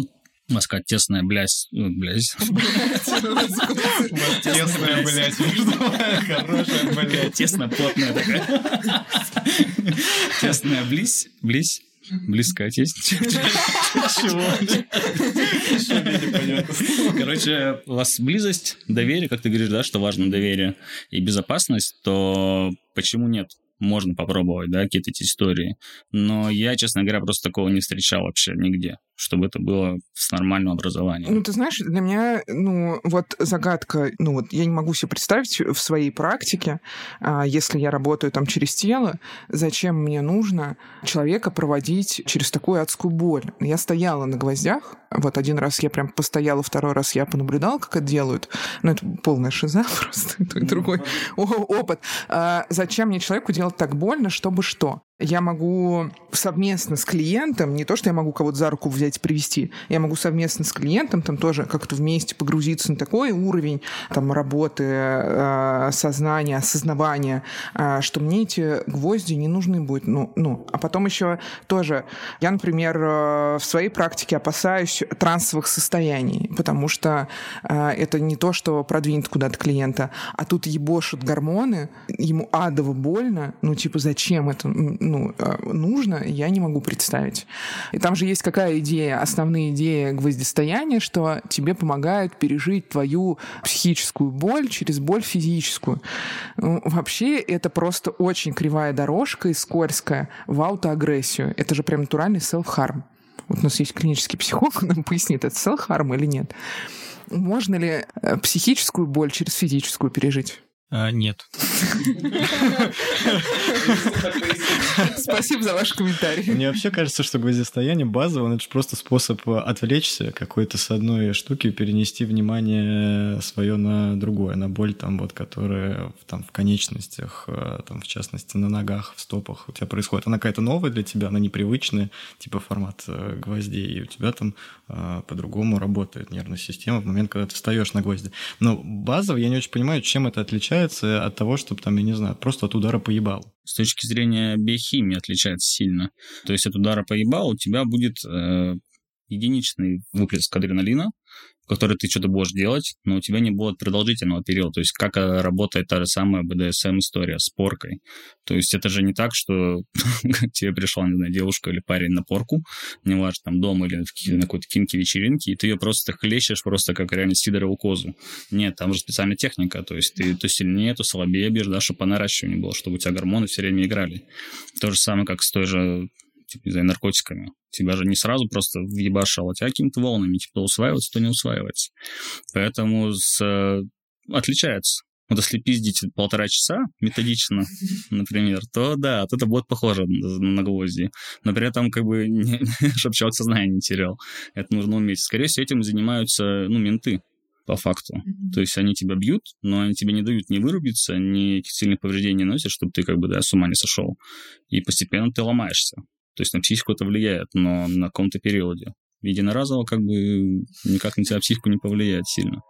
у вас какая тесная блядь, ну, блядь, Тесная, блядь, хорошая, блядь. Тесно, плотная такая. Тесная близь, близь, близкая тесть. Чего? Короче, у вас близость, доверие, как ты говоришь, да, что важно доверие и безопасность, то почему нет? Можно попробовать, да, какие-то эти истории. Но я, честно говоря, просто такого не встречал вообще нигде. Чтобы это было с нормальным образованием. Ну, ты знаешь, для меня, ну, вот загадка, ну, вот я не могу себе представить в своей практике, а, если я работаю там через тело, зачем мне нужно человека проводить через такую адскую боль. Я стояла на гвоздях, вот один раз я прям постояла, второй раз я понаблюдала, как это делают. Ну, это полная шиза просто, другой опыт. А зачем мне человеку делать так больно, чтобы что? Я могу совместно с клиентом, не то, что я могу кого-то за руку взять и привести, я могу совместно с клиентом там тоже как-то вместе погрузиться на такой уровень там работы, э, сознания, осознавания, э, что мне эти гвозди не нужны будут. Ну, ну. А потом еще тоже, я, например, э, в своей практике опасаюсь трансовых состояний, потому что э, это не то, что продвинет куда-то клиента, а тут ебошут гормоны, ему адово больно, ну, типа, зачем это? Ну, а, нужно, я не могу представить. И там же есть какая идея, основная идея гвоздистояния, что тебе помогает пережить твою психическую боль через боль физическую. Ну, вообще это просто очень кривая дорожка и скользкая в аутоагрессию. Это же прям натуральный self-harm. Вот у нас есть клинический психолог, он нам пояснит, это self-harm или нет. Можно ли э, психическую боль через физическую пережить? А, нет. Спасибо за ваш комментарий. Мне вообще кажется, что гвоздистояние базово, это же просто способ отвлечься какой-то с одной штуки, перенести внимание свое на другое, на боль там вот, которая там в конечностях, э, там в частности на ногах, в стопах у тебя происходит. Она какая-то новая для тебя, она непривычная, типа формат э, гвоздей, и у тебя там э, по-другому работает нервная система в момент, когда ты встаешь на гвозди. Но базово я не очень понимаю, чем это отличается отличается от того, чтобы там, я не знаю, просто от удара поебал? С точки зрения биохимии отличается сильно. То есть от удара поебал у тебя будет э, единичный выплеск адреналина, который ты что-то будешь делать, но у тебя не будет продолжительного периода. То есть как э, работает та же самая BDSM-история с поркой. То есть это же не так, что тебе пришла, не знаю, девушка или парень на порку, неважно, там дома или на какой-то кинки-вечеринке, и ты ее просто хлещешь просто как реально сидорову козу. Нет, там же специальная техника. То есть ты то сильнее, то слабее бьешь, да, чтобы по наращиванию было, чтобы у тебя гормоны все время играли. То же самое, как с той же типа, не знаю, наркотиками. Тебя же не сразу просто въебашало, а тебя какими-то волнами, типа, то усваивается, то не усваивается. Поэтому с... Э, отличается. Вот если пиздить полтора часа методично, например, то да, то это будет похоже на гвозди. Но при этом как бы не, чтобы человек сознание не терял. Это нужно уметь. Скорее всего, этим занимаются, ну, менты по факту. Mm-hmm. То есть они тебя бьют, но они тебе не дают ни вырубиться, ни сильных повреждений не носят, чтобы ты как бы, да, с ума не сошел. И постепенно ты ломаешься. То есть на психику это влияет, но на каком-то периоде. Единоразово как бы никак на тебя психику не повлияет сильно.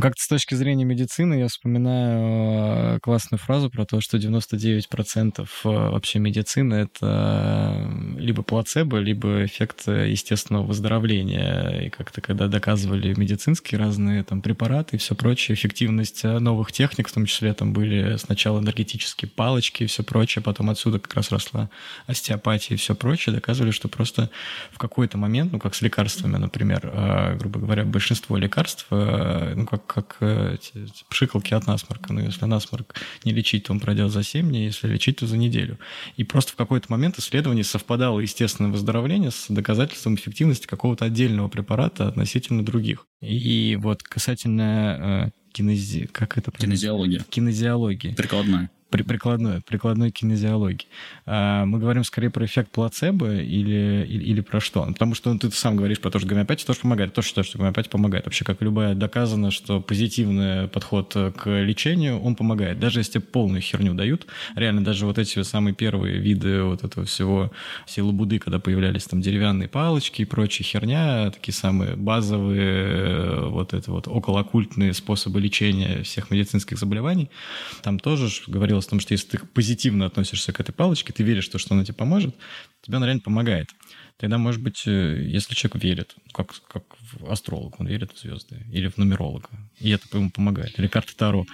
Как-то с точки зрения медицины я вспоминаю э, классную фразу про то, что 99% э, вообще медицины — это э, либо плацебо, либо эффект естественного выздоровления. И как-то когда доказывали медицинские разные там препараты и все прочее, эффективность новых техник, в том числе там были сначала энергетические палочки и все прочее, потом отсюда как раз росла остеопатия и все прочее, доказывали, что просто в какой-то момент, ну как с лекарствами, например, грубо говоря, большинство лекарств, ну как как э, эти, пшикалки от насморка. Но если насморк не лечить, то он пройдет за 7 дней, если лечить, то за неделю. И просто в какой-то момент исследование совпадало естественное выздоровление с доказательством эффективности какого-то отдельного препарата относительно других. И вот касательно э, кинези... как это? Кинезиология. Кинезиологии. Прикладная при прикладной, прикладной кинезиологии. А мы говорим скорее про эффект плацебо или, или, или про что? Потому что ну, ты сам говоришь про то, что гомеопатия тоже помогает. Тоже считаю, что гомеопатия помогает. Вообще, как любая, доказано, что позитивный подход к лечению, он помогает. Даже если полную херню дают, реально даже вот эти самые первые виды вот этого всего силы Буды, когда появлялись там деревянные палочки и прочая херня, такие самые базовые вот это вот околооккультные способы лечения всех медицинских заболеваний, там тоже говорилось о том, что если ты позитивно относишься к этой палочке, ты веришь, что, что она тебе поможет, тебе она реально помогает. Тогда, может быть, э, если человек верит, как, как астролог, он верит в звезды, или в нумеролога, и это ему помогает, или карта Таро,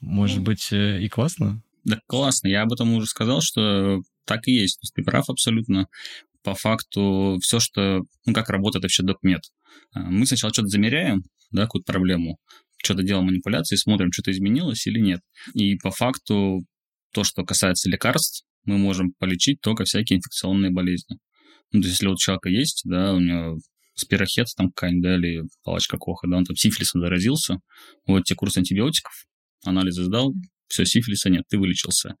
может быть, э, и классно? Да, классно. Я об этом уже сказал, что так и есть. То есть ты прав абсолютно. По факту все, что... Ну, как работает вообще докмет. А, мы сначала что-то замеряем, да, какую-то проблему, что-то делаем манипуляции, смотрим, что-то изменилось или нет. И по факту то, что касается лекарств, мы можем полечить только всякие инфекционные болезни. Ну, то есть, если вот у человека есть, да, у него спирохет там какая-нибудь, да, или палочка Коха, да, он там сифилисом заразился, вот тебе курс антибиотиков, анализы сдал, все, сифилиса нет, ты вылечился.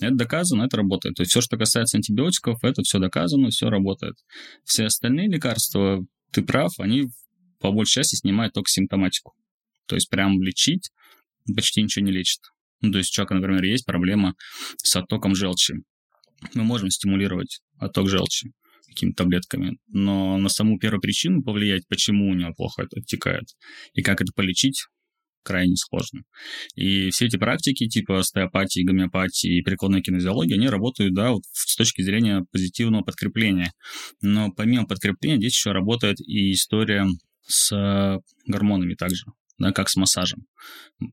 Это доказано, это работает. То есть все, что касается антибиотиков, это все доказано, все работает. Все остальные лекарства, ты прав, они по большей части снимают только симптоматику. То есть прям лечить почти ничего не лечит. Ну, то есть у человека, например, есть проблема с оттоком желчи. Мы можем стимулировать отток желчи какими-то таблетками, но на саму первую причину повлиять, почему у него плохо это оттекает, и как это полечить, крайне сложно. И все эти практики, типа остеопатии, гомеопатии и прикладной кинезиологии, они работают, да, вот с точки зрения позитивного подкрепления. Но помимо подкрепления здесь еще работает и история с гормонами также, да, как с массажем.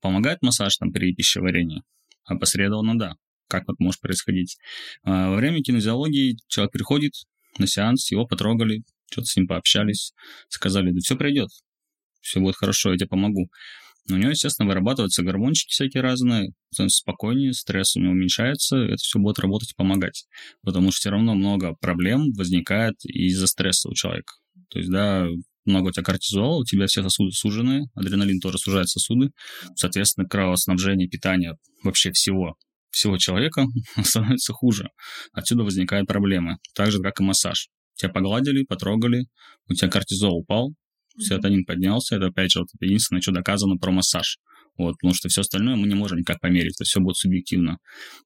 Помогает массаж там при пищеварении? Опосредованно да. Как вот может происходить? А, во время кинезиологии человек приходит на сеанс, его потрогали, что-то с ним пообщались, сказали, да все пройдет, все будет хорошо, я тебе помогу. Но у него, естественно, вырабатываются гормончики всякие разные, он спокойнее, стресс у него уменьшается, это все будет работать и помогать. Потому что все равно много проблем возникает из-за стресса у человека. То есть, да, много у тебя кортизола, у тебя все сосуды сужены, адреналин тоже сужает сосуды, соответственно, кровоснабжение, питание вообще всего, всего человека становится хуже. Отсюда возникают проблемы. Так же, как и массаж. Тебя погладили, потрогали, у тебя кортизол упал, серотонин поднялся. Это, опять же, вот, единственное, что доказано про массаж. Вот, потому что все остальное мы не можем никак померить, это все будет субъективно.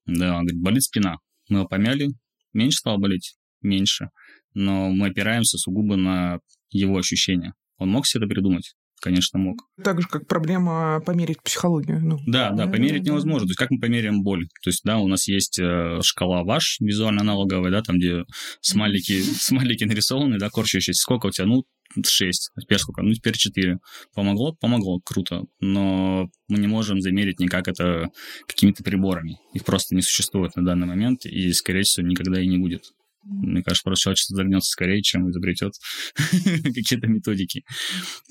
Да, он говорит, болит спина. Мы его помяли, меньше стало болеть? Меньше. Но мы опираемся сугубо на его ощущения. Он мог себе это придумать? Конечно, мог. Так же, как проблема померить психологию. Ну. Да, да, померить невозможно. То есть как мы померяем боль? То есть, да, у нас есть э, шкала ваш, визуально аналоговая, да, там, где смайлики, смайлики нарисованы, да, корчащиеся. Сколько у тебя? Ну, 6. Теперь сколько? Ну, теперь 4. Помогло? Помогло, круто. Но мы не можем замерить никак это какими-то приборами. Их просто не существует на данный момент, и, скорее всего, никогда и не будет. Мне кажется, просто человечество загнется скорее, чем изобретет какие-то методики.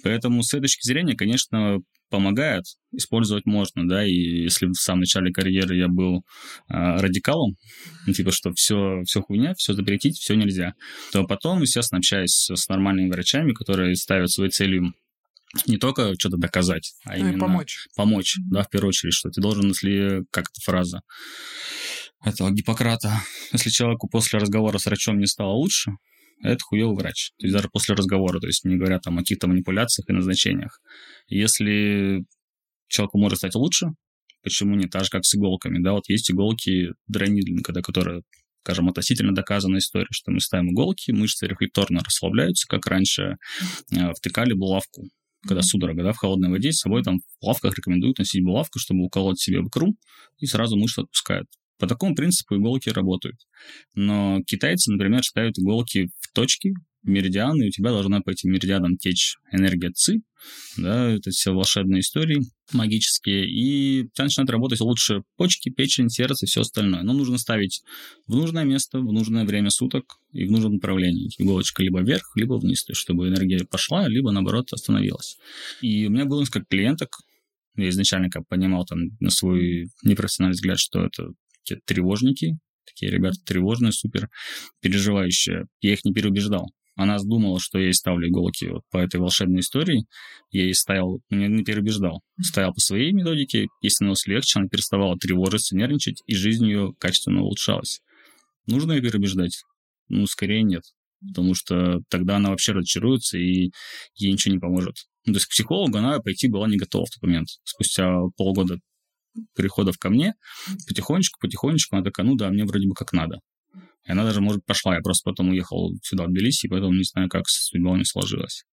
Поэтому с этой точки зрения, конечно, помогает, использовать можно, да, и если в самом начале карьеры я был а, радикалом, ну, типа, что все, все хуйня, все запретить, все нельзя, то потом, естественно, общаясь с нормальными врачами, которые ставят своей целью не только что-то доказать, а ну именно помочь. помочь, да, в первую очередь, что ты должен, если, как эта фраза, этого Гиппократа. Если человеку после разговора с врачом не стало лучше, это хуёвый врач. То есть даже после разговора, то есть не говоря там о каких-то манипуляциях и назначениях. Если человеку может стать лучше, почему не так же, как с иголками, да, вот есть иголки дронидинга, да, которые скажем, относительно доказанная история, что мы ставим иголки, мышцы рефлекторно расслабляются, как раньше э, втыкали булавку, когда судорога, да, в холодной воде, с собой там в лавках рекомендуют носить булавку, чтобы уколоть себе в икру, и сразу мышцы отпускают. По такому принципу иголки работают. Но китайцы, например, ставят иголки в точки, меридианы, и у тебя должна по этим меридианам течь энергия ЦИ, да, это все волшебные истории магические, и у тебя начинают работать лучше почки, печень, сердце и все остальное. Но нужно ставить в нужное место, в нужное время суток и в нужном направлении. Иголочка либо вверх, либо вниз, то есть чтобы энергия пошла, либо наоборот остановилась. И у меня было несколько клиенток, я изначально как понимал там на свой непрофессиональный взгляд, что это те тревожники, такие ребята тревожные, супер переживающие. Я их не переубеждал. Она думала, что я ей ставлю иголки вот по этой волшебной истории. Я ей ставил, не, не переубеждал. Стоял по своей методике, ей становилось легче, она переставала тревожиться, нервничать, и жизнь ее качественно улучшалась. Нужно ее переубеждать? Ну, скорее нет. Потому что тогда она вообще разочаруется, и ей ничего не поможет. Ну, то есть к психологу она пойти была не готова в тот момент. Спустя полгода переходов ко мне, потихонечку, потихонечку, она такая, ну да, мне вроде бы как надо. И она даже, может, пошла. Я просто потом уехал сюда, в Тбилиси, и поэтому не знаю, как судьба у нее сложилась.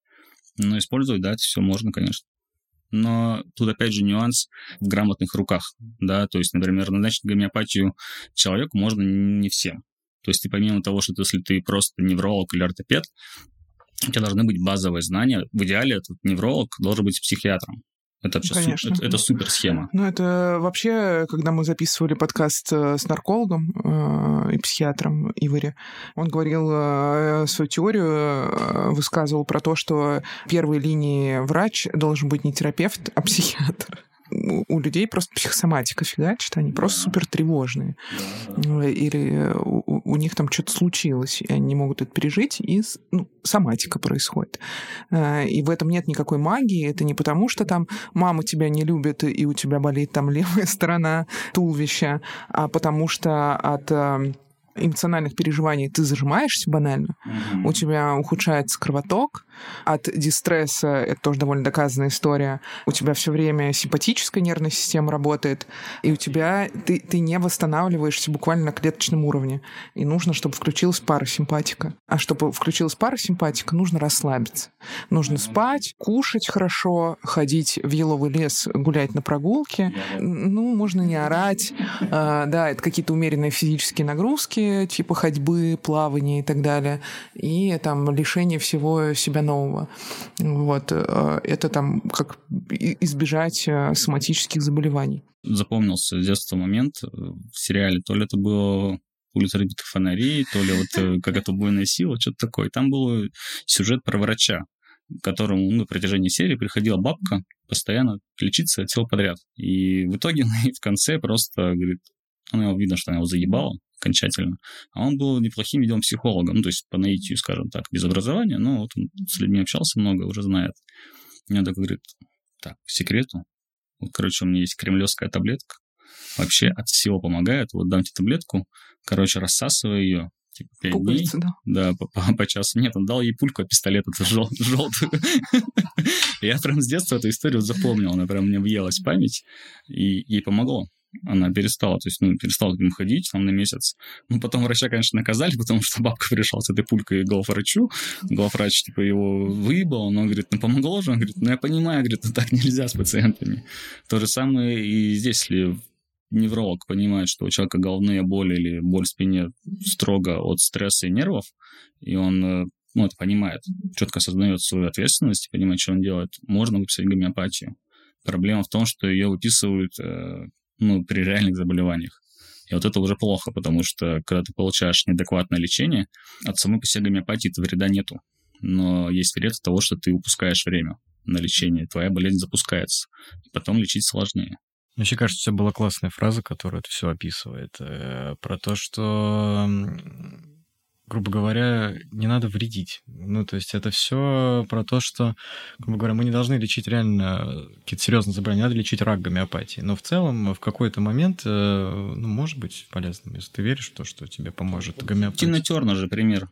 Но использовать, да, это все можно, конечно. Но тут, опять же, нюанс в грамотных руках, да, то есть, например, назначить гомеопатию человеку можно не всем. То есть, ты помимо того, что если ты просто невролог или ортопед, у тебя должны быть базовые знания. В идеале этот невролог должен быть психиатром. Это вообще Конечно. Су- это, это супер схема. Ну, это вообще, когда мы записывали подкаст э, с наркологом э, и психиатром Ивари, он говорил э, свою теорию, э, высказывал про то, что первой линии врач должен быть не терапевт, а психиатр. У людей просто психосоматика фигачит, они просто супер тревожные. Или у, у них там что-то случилось, и они не могут это пережить, и ну, соматика происходит. Э, и в этом нет никакой магии. Это не потому, что там мама тебя не любит, и у тебя болит там левая сторона туловища, а потому что от э, эмоциональных переживаний ты зажимаешься банально, mm-hmm. у тебя ухудшается кровоток, от дистресса, это тоже довольно доказанная история, у тебя все время симпатическая нервная система работает, и у тебя ты, ты не восстанавливаешься буквально на клеточном уровне. И нужно, чтобы включилась парасимпатика. А чтобы включилась парасимпатика, нужно расслабиться. Нужно спать, кушать хорошо, ходить в еловый лес, гулять на прогулке. Ну, можно не орать. А, да, это какие-то умеренные физические нагрузки, типа ходьбы, плавания и так далее. И там лишение всего себя нового. Вот. Э, это там как избежать э, соматических заболеваний. Запомнился с детства момент э, в сериале, то ли это было улица разбитых фонарей, то ли вот как это убойная сила, что-то такое. Там был сюжет про врача, которому ну, на протяжении серии приходила бабка постоянно лечиться от всего подряд. И в итоге в конце просто говорит, она видно, что она его заебала, окончательно. А он был неплохим, видимо, психологом, ну, то есть по наитию, скажем так, без образования, но вот он с людьми общался много, уже знает. И он такой говорит, так, по секрету, вот, короче, у меня есть кремлевская таблетка, вообще от всего помогает, вот дам тебе таблетку, короче, рассасывай ее, типа, 5 Пуговицы, дней. Да, по, по, по часу. Нет, он дал ей пульку, а пистолет это жел, желтую. Я прям с детства эту историю запомнил, она прям мне въелась в память, и ей помогло она перестала, то есть, ну, перестала к ним ходить там на месяц. Ну, потом врача, конечно, наказали, потому что бабка пришла с этой пулькой к главврачу. Главврач, типа, его выебал, но он говорит, ну, помогло же? Он говорит, ну, я понимаю, говорит, ну, так нельзя с пациентами. То же самое и здесь, если невролог понимает, что у человека головные боли или боль в спине строго от стресса и нервов, и он э, ну, это понимает, четко осознает свою ответственность, понимает, что он делает, можно выписать гомеопатию. Проблема в том, что ее выписывают э, ну, при реальных заболеваниях. И вот это уже плохо, потому что когда ты получаешь неадекватное лечение, от самой по себе гомеопатии вреда нету. Но есть вред от того, что ты упускаешь время на лечение, твоя болезнь запускается. И потом лечить сложнее. Мне кажется, у тебя была классная фраза, которая это все описывает, э, про то, что грубо говоря, не надо вредить. Ну, то есть это все про то, что, грубо говоря, мы не должны лечить реально какие-то серьезные заболевания, надо лечить рак гомеопатии. Но в целом в какой-то момент, э, ну, может быть полезным, если ты веришь в то, что тебе поможет гомеопатия. Тина Тернер же пример.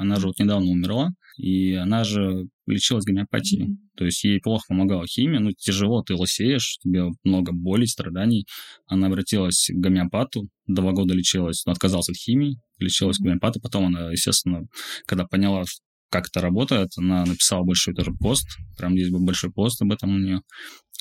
Она же вот недавно умерла, и она же лечилась гомеопатией. Mm-hmm. То есть ей плохо помогала химия, ну, тяжело, ты лосеешь, тебе много боли, страданий. Она обратилась к гомеопату, два года лечилась, но отказалась от химии, лечилась mm-hmm. к гомеопату. Потом она, естественно, когда поняла, как это работает, она написала большой тоже пост, прям здесь был большой пост об этом у нее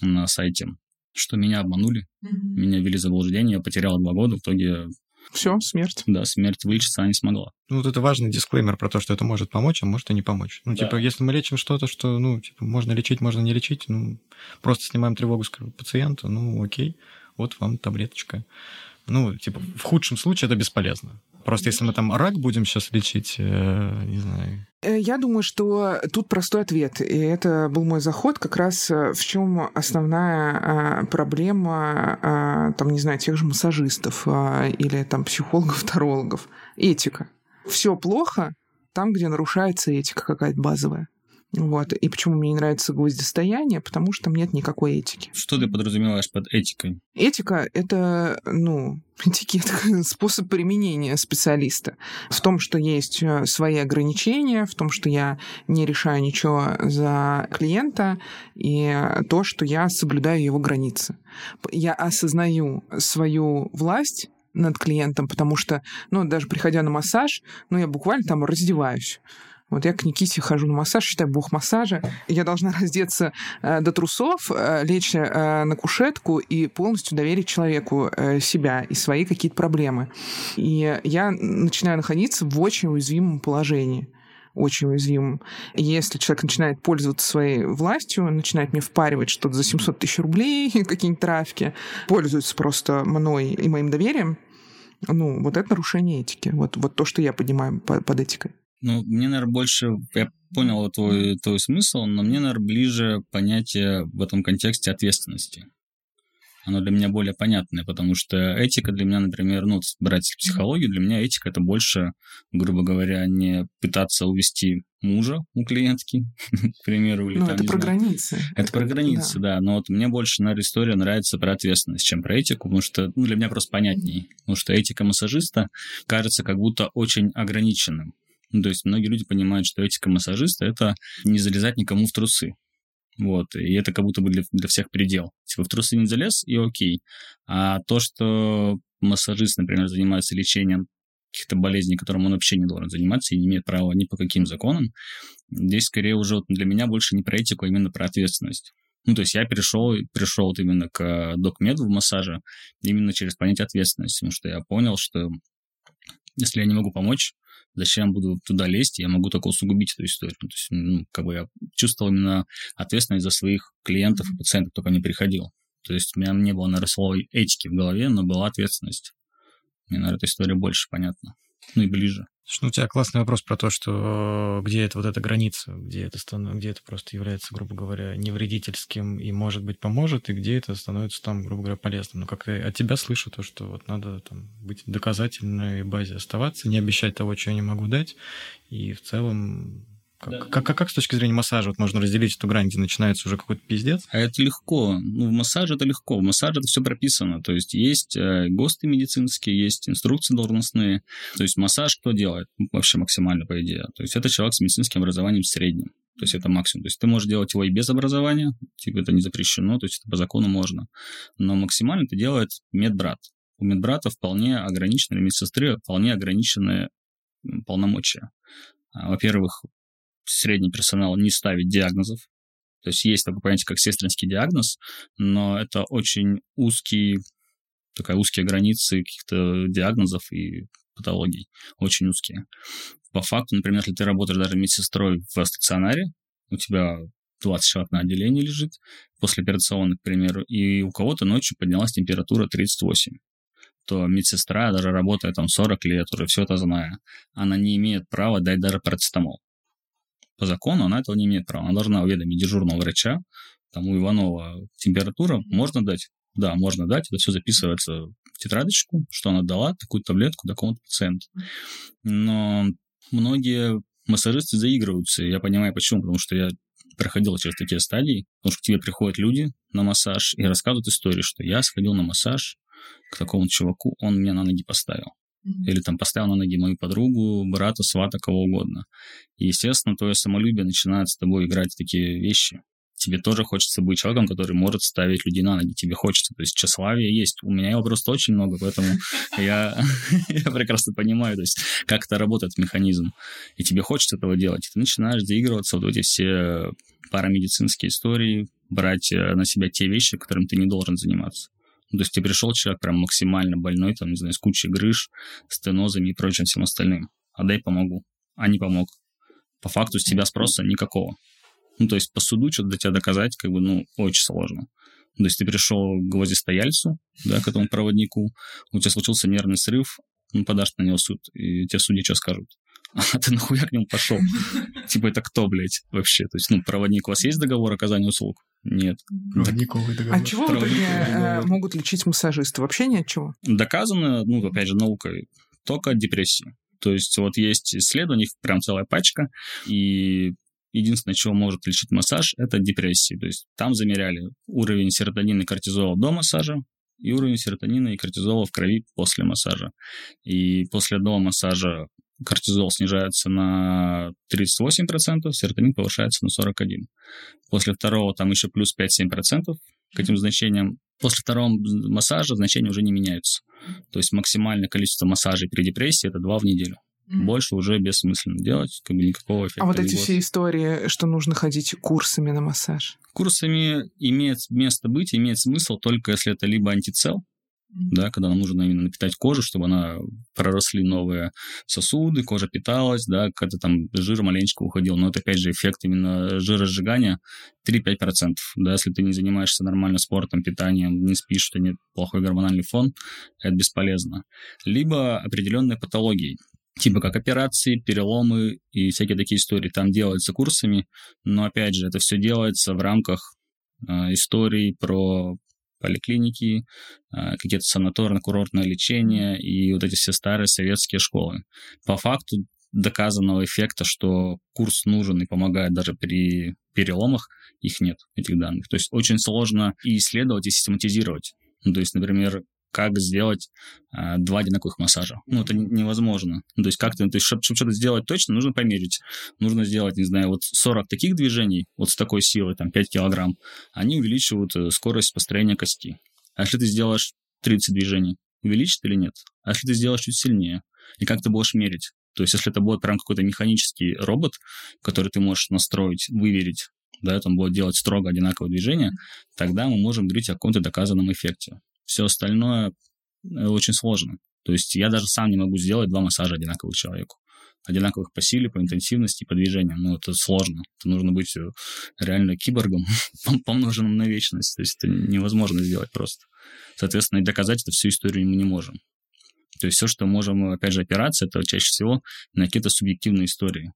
на сайте, что меня обманули, mm-hmm. меня ввели в заблуждение, я потеряла два года, в итоге все, смерть. Да, смерть вылечиться она не смогла. Ну, вот это важный дисклеймер про то, что это может помочь, а может и не помочь. Ну, да. типа, если мы лечим что-то, что, ну, типа, можно лечить, можно не лечить, ну, просто снимаем тревогу с пациента, ну, окей, вот вам таблеточка. Ну, типа, в худшем случае это бесполезно. Просто если мы там рак будем сейчас лечить, э, не знаю. Э, я думаю, что тут простой ответ. И это был мой заход как раз э, в чем основная э, проблема, э, там, не знаю, тех же массажистов э, или там психологов-тарологов. Этика. Все плохо там, где нарушается этика какая-то базовая. Вот. И почему мне не нравится гвоздистояние? Потому что там нет никакой этики. Что ты подразумеваешь под этикой? Этика — это, ну, этикет, способ применения специалиста. В том, что есть э, свои ограничения, в том, что я не решаю ничего за клиента, и то, что я соблюдаю его границы. Я осознаю свою власть над клиентом, потому что, ну, даже приходя на массаж, ну, я буквально там раздеваюсь. Вот я к Никите хожу на массаж, считаю бог массажа. Я должна раздеться э, до трусов, э, лечь э, на кушетку и полностью доверить человеку э, себя и свои какие-то проблемы. И я начинаю находиться в очень уязвимом положении очень уязвимым. Если человек начинает пользоваться своей властью, начинает мне впаривать что-то за 700 тысяч рублей, какие-нибудь трафики, пользуется просто мной и моим доверием, ну, вот это нарушение этики. Вот, вот то, что я понимаю под этикой. Ну, мне, наверное, больше... Я понял твой, твой смысл, но мне, наверное, ближе понятие в этом контексте ответственности. оно для меня более понятное, потому что этика для меня, например, ну, брать психологию, для меня этика это больше, грубо говоря, не пытаться увести мужа у клиентки, к примеру, или Ну, там, это про знаю. границы. Это про границы, да. Но вот мне больше, наверное, история нравится про ответственность, чем про этику, потому что ну, для меня просто понятнее. Потому что этика массажиста кажется как будто очень ограниченным. Ну, то есть многие люди понимают, что этика массажиста – это не залезать никому в трусы. Вот, и это как будто бы для, для всех предел. Типа в трусы не залез, и окей. А то, что массажист, например, занимается лечением каких-то болезней, которым он вообще не должен заниматься и не имеет права ни по каким законам, здесь скорее уже вот для меня больше не про этику, а именно про ответственность. Ну, то есть я перешел, пришел вот именно к докмеду в массаже именно через понятие ответственности, потому что я понял, что если я не могу помочь, зачем я буду туда лезть, я могу только усугубить эту историю. Ну, то есть, ну, как бы я чувствовал именно ответственность за своих клиентов и пациентов, кто ко мне приходил. То есть у меня не было, наверное, слова этики в голове, но была ответственность. Мне, наверное, эта история больше понятна. Ну и ближе. Слушай, ну, у тебя классный вопрос про то, что где это вот эта граница, где это, станов... где это просто является, грубо говоря, невредительским и, может быть, поможет, и где это становится там, грубо говоря, полезным. Но как я от тебя слышу то, что вот надо там быть доказательной базе оставаться, не обещать того, чего я не могу дать, и в целом как, Да. как, как, как с точки зрения массажа вот можно разделить эту грань, где начинается уже какой-то пиздец? А это легко. Ну, в массаже это легко. В массаже это все прописано. То есть есть э, ГОСТы медицинские, есть инструкции должностные. То есть массаж кто делает? Вообще максимально, по идее. То есть это человек с медицинским образованием средним. То есть это максимум. То есть ты можешь делать его и без образования, типа это не запрещено, то есть это по закону можно. Но максимально это делает медбрат. У медбрата вполне ограниченные, медсестры вполне ограниченные полномочия. А, Во-первых, средний персонал не ставит диагнозов. То есть есть такое понятие, как сестринский диагноз, но это очень узкий, такая узкие границы каких-то диагнозов и патологий, очень узкие. По факту, например, если ты работаешь даже медсестрой в стационаре, у тебя 20 человек на отделении лежит, после операционной, к примеру, и у кого-то ночью поднялась температура 38 то медсестра, даже работая там 40 лет, уже все это зная, она не имеет права дать даже парацетамол. По закону она этого не имеет права. Она должна уведомить дежурного врача, там у Иванова температура, можно дать? Да, можно дать, это все записывается в тетрадочку, что она дала такую таблетку такому-то пациенту. Но многие массажисты заигрываются, я понимаю почему, потому что я проходил через такие стадии, потому что к тебе приходят люди на массаж и рассказывают историю, что я сходил на массаж к такому чуваку, он меня на ноги поставил. Или там поставил на ноги мою подругу, брата, свата, кого угодно. И, естественно, твое самолюбие начинает с тобой играть в такие вещи. Тебе тоже хочется быть человеком, который может ставить людей на ноги. Тебе хочется. То есть тщеславие есть. У меня его просто очень много, поэтому я, я прекрасно понимаю, то есть как это работает механизм. И тебе хочется этого делать. И ты начинаешь заигрываться вот эти все парамедицинские истории, брать э, на себя те вещи, которым ты не должен заниматься. Ну, то есть тебе пришел человек прям максимально больной, там, не знаю, с кучей грыж, стенозами и прочим всем остальным. А дай помогу. А не помог. По факту с тебя спроса никакого. Ну, то есть по суду что-то до тебя доказать, как бы, ну, очень сложно. То есть ты пришел к гвоздистояльцу, да, к этому проводнику, у тебя случился нервный срыв, ну, подашь на него суд, и тебе судьи что скажут? А ты нахуя к нему пошел? Типа, это кто, блядь, вообще? То есть, ну, проводник, у вас есть договор оказания услуг? Нет. Проводниковый договор. От чего в итоге э, могут лечить массажисты? Вообще ни от чего. Доказано, ну, опять же, наукой, только от депрессии. То есть вот есть исследования, их прям целая пачка, и единственное, чего может лечить массаж, это депрессия. То есть там замеряли уровень серотонина и кортизола до массажа, и уровень серотонина и кортизола в крови после массажа. И после одного массажа кортизол снижается на 38%, серотонин повышается на 41%. После второго там еще плюс 5-7% к этим значениям. После второго массажа значения уже не меняются. То есть максимальное количество массажей при депрессии это 2 в неделю. Больше уже бессмысленно делать, как бы никакого эффекта А вот эти все истории, что нужно ходить курсами на массаж. Курсами имеет место быть, имеет смысл только если это либо антицел, да, когда нам нужно именно напитать кожу, чтобы она проросли новые сосуды, кожа питалась, да, когда там жир маленечко уходил. Но это, опять же, эффект именно жиросжигания 3-5%. Да, если ты не занимаешься нормально спортом, питанием, не спишь, что нет плохой гормональный фон, это бесполезно. Либо определенные патологии, типа как операции, переломы и всякие такие истории. Там делаются курсами, но, опять же, это все делается в рамках э, историй про поликлиники, а, какие-то санаторно-курортное лечение и вот эти все старые советские школы. По факту доказанного эффекта, что курс нужен и помогает даже при переломах, их нет, этих данных. То есть очень сложно и исследовать, и систематизировать. Ну, то есть, например, как сделать э, два одинаковых массажа. Ну, это невозможно. Ну, то есть как-то, то есть, чтобы, чтобы что-то сделать точно, нужно померить. Нужно сделать, не знаю, вот 40 таких движений, вот с такой силой, там, 5 килограмм, они увеличивают э, скорость построения кости. А если ты сделаешь 30 движений, увеличит или нет? А если ты сделаешь чуть сильнее? И как ты будешь мерить? То есть, если это будет прям какой-то механический робот, который ты можешь настроить, выверить, да, он будет делать строго одинаковое движение, тогда мы можем говорить о каком-то доказанном эффекте. Все остальное э, очень сложно. То есть я даже сам не могу сделать два массажа одинаковых человеку. Одинаковых по силе, по интенсивности, по движениям. Ну, это сложно. Это нужно быть э, реально киборгом, помноженным на вечность. То есть это невозможно сделать просто. Соответственно, и доказать это всю историю мы не можем. То есть все, что можем, опять же, опираться, это чаще всего на какие-то субъективные истории.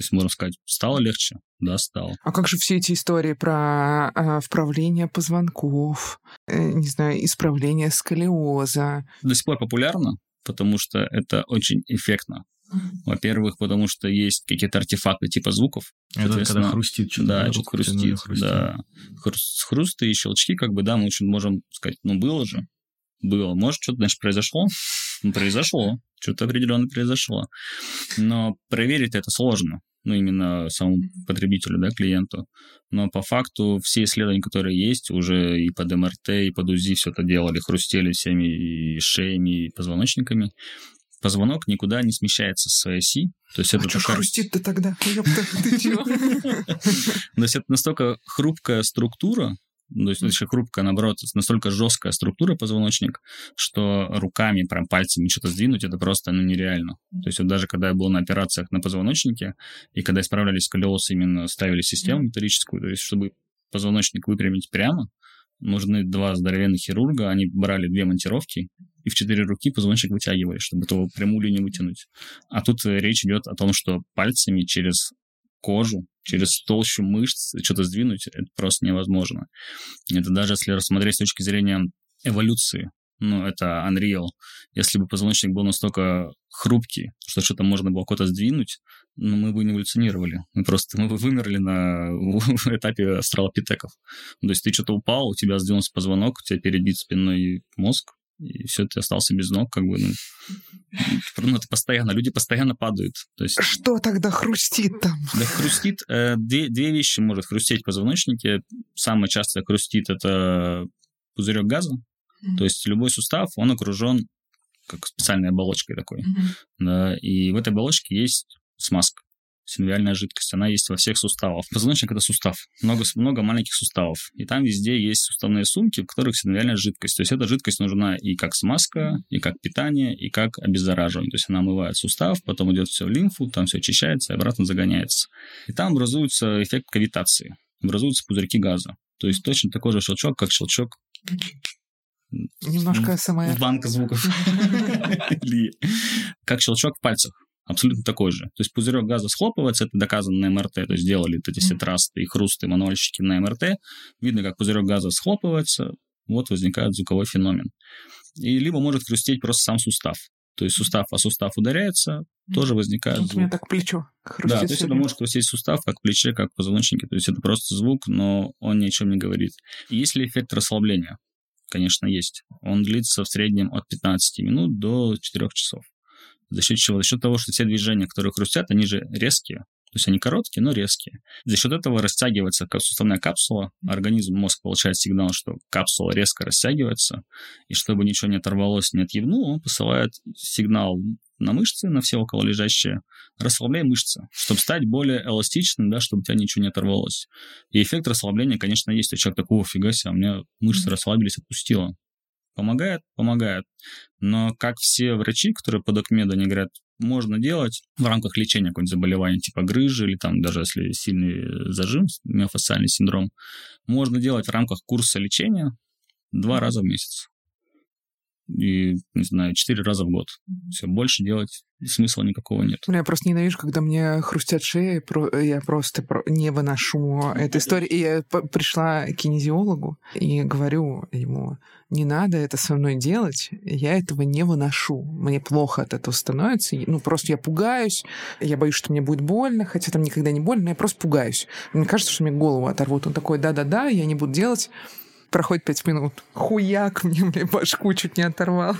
То есть можно сказать, стало легче? Да, стало. А как же все эти истории про э, вправление позвонков, э, не знаю, исправление сколиоза? До сих пор популярно, потому что это очень эффектно. Во-первых, потому что есть какие-то артефакты типа звуков. Это когда хрустит что-то. Да, что-то хрустит, хрустит. Да. Хруст, хрусты и щелчки, как бы, да, мы очень можем сказать, ну, было же, было. Может, что-то, значит, произошло? Ну, произошло. Что-то определенно произошло. Но проверить это сложно ну, именно самому потребителю, да, клиенту. Но по факту все исследования, которые есть, уже и под МРТ, и под УЗИ все это делали, хрустели всеми и шеями, и позвоночниками. Позвонок никуда не смещается с своей оси. То есть а это что такая... хрустит-то тогда? Ты чего? То есть это настолько хрупкая структура, то есть очень хрупкая, наоборот, настолько жесткая структура позвоночник, что руками, прям пальцами что-то сдвинуть, это просто ну, нереально. То есть вот даже когда я был на операциях на позвоночнике, и когда исправляли сколиоз, именно ставили систему металлическую, то есть чтобы позвоночник выпрямить прямо, нужны два здоровенных хирурга, они брали две монтировки, и в четыре руки позвоночник вытягивали, чтобы эту прямую линию вытянуть. А тут речь идет о том, что пальцами через кожу, через толщу мышц что-то сдвинуть, это просто невозможно. Это даже если рассмотреть с точки зрения эволюции, ну, это Unreal. Если бы позвоночник был настолько хрупкий, что что-то можно было куда-то сдвинуть, ну, мы бы не эволюционировали. Мы просто мы бы вымерли на этапе астралопитеков. То есть ты что-то упал, у тебя сдвинулся позвонок, у тебя перебит спинной мозг, и все, ты остался без ног, как бы, ну, ну, это постоянно, люди постоянно падают. То есть, Что тогда хрустит там? Да, хрустит, э, две, две вещи может хрустеть в позвоночнике. Самое частое хрустит это пузырек газа, mm-hmm. то есть любой сустав, он окружен как специальной оболочкой такой. Mm-hmm. Да, и в этой оболочке есть смазка синовиальная жидкость, она есть во всех суставах. Позвоночник – это сустав, много, много маленьких суставов. И там везде есть суставные сумки, в которых синовиальная жидкость. То есть эта жидкость нужна и как смазка, и как питание, и как обеззараживание. То есть она омывает сустав, потом идет все в лимфу, там все очищается и обратно загоняется. И там образуется эффект кавитации, образуются пузырьки газа. То есть точно такой же щелчок, как щелчок Немножко СМР. Банка звуков. Как щелчок в пальцах абсолютно такой же. То есть пузырек газа схлопывается, это доказано на МРТ, то есть делали вот эти все трасты и хрусты, мануальщики на МРТ, видно, как пузырек газа схлопывается, вот возникает звуковой феномен. И либо может хрустеть просто сам сустав. То есть сустав, а сустав ударяется, тоже возникает звук. У меня так плечо хрустит. Да, то есть это может хрустеть сустав, как в плече, как в позвоночнике. То есть это просто звук, но он ни о чем не говорит. И есть ли эффект расслабления? Конечно, есть. Он длится в среднем от 15 минут до 4 часов. За счет чего? За счет того, что все движения, которые хрустят, они же резкие. То есть они короткие, но резкие. За счет этого растягивается суставная капсула. Организм, мозг получает сигнал, что капсула резко растягивается. И чтобы ничего не оторвалось, не отъевнуло, он посылает сигнал на мышцы, на все около лежащие, расслабляй мышцы, чтобы стать более эластичным, да, чтобы у тебя ничего не оторвалось. И эффект расслабления, конечно, есть. У человек такого фига себе, у меня мышцы расслабились, отпустило. Помогает? Помогает. Но как все врачи, которые по докмеду, они говорят, можно делать в рамках лечения какого-нибудь заболевания типа грыжи или там даже если сильный зажим, миофасциальный синдром, можно делать в рамках курса лечения два раза в месяц. И, не знаю, четыре раза в год. Все, больше делать смысла никакого нет. Я просто ненавижу, когда мне хрустят шеи, я просто не выношу эту историю. И я пришла к кинезиологу и говорю ему, не надо это со мной делать, я этого не выношу. Мне плохо от этого становится. Ну, просто я пугаюсь, я боюсь, что мне будет больно, хотя там никогда не больно, я просто пугаюсь. Мне кажется, что мне голову оторвут. Он такой, да-да-да, я не буду делать проходит пять минут. Хуяк мне, мне башку чуть не оторвал.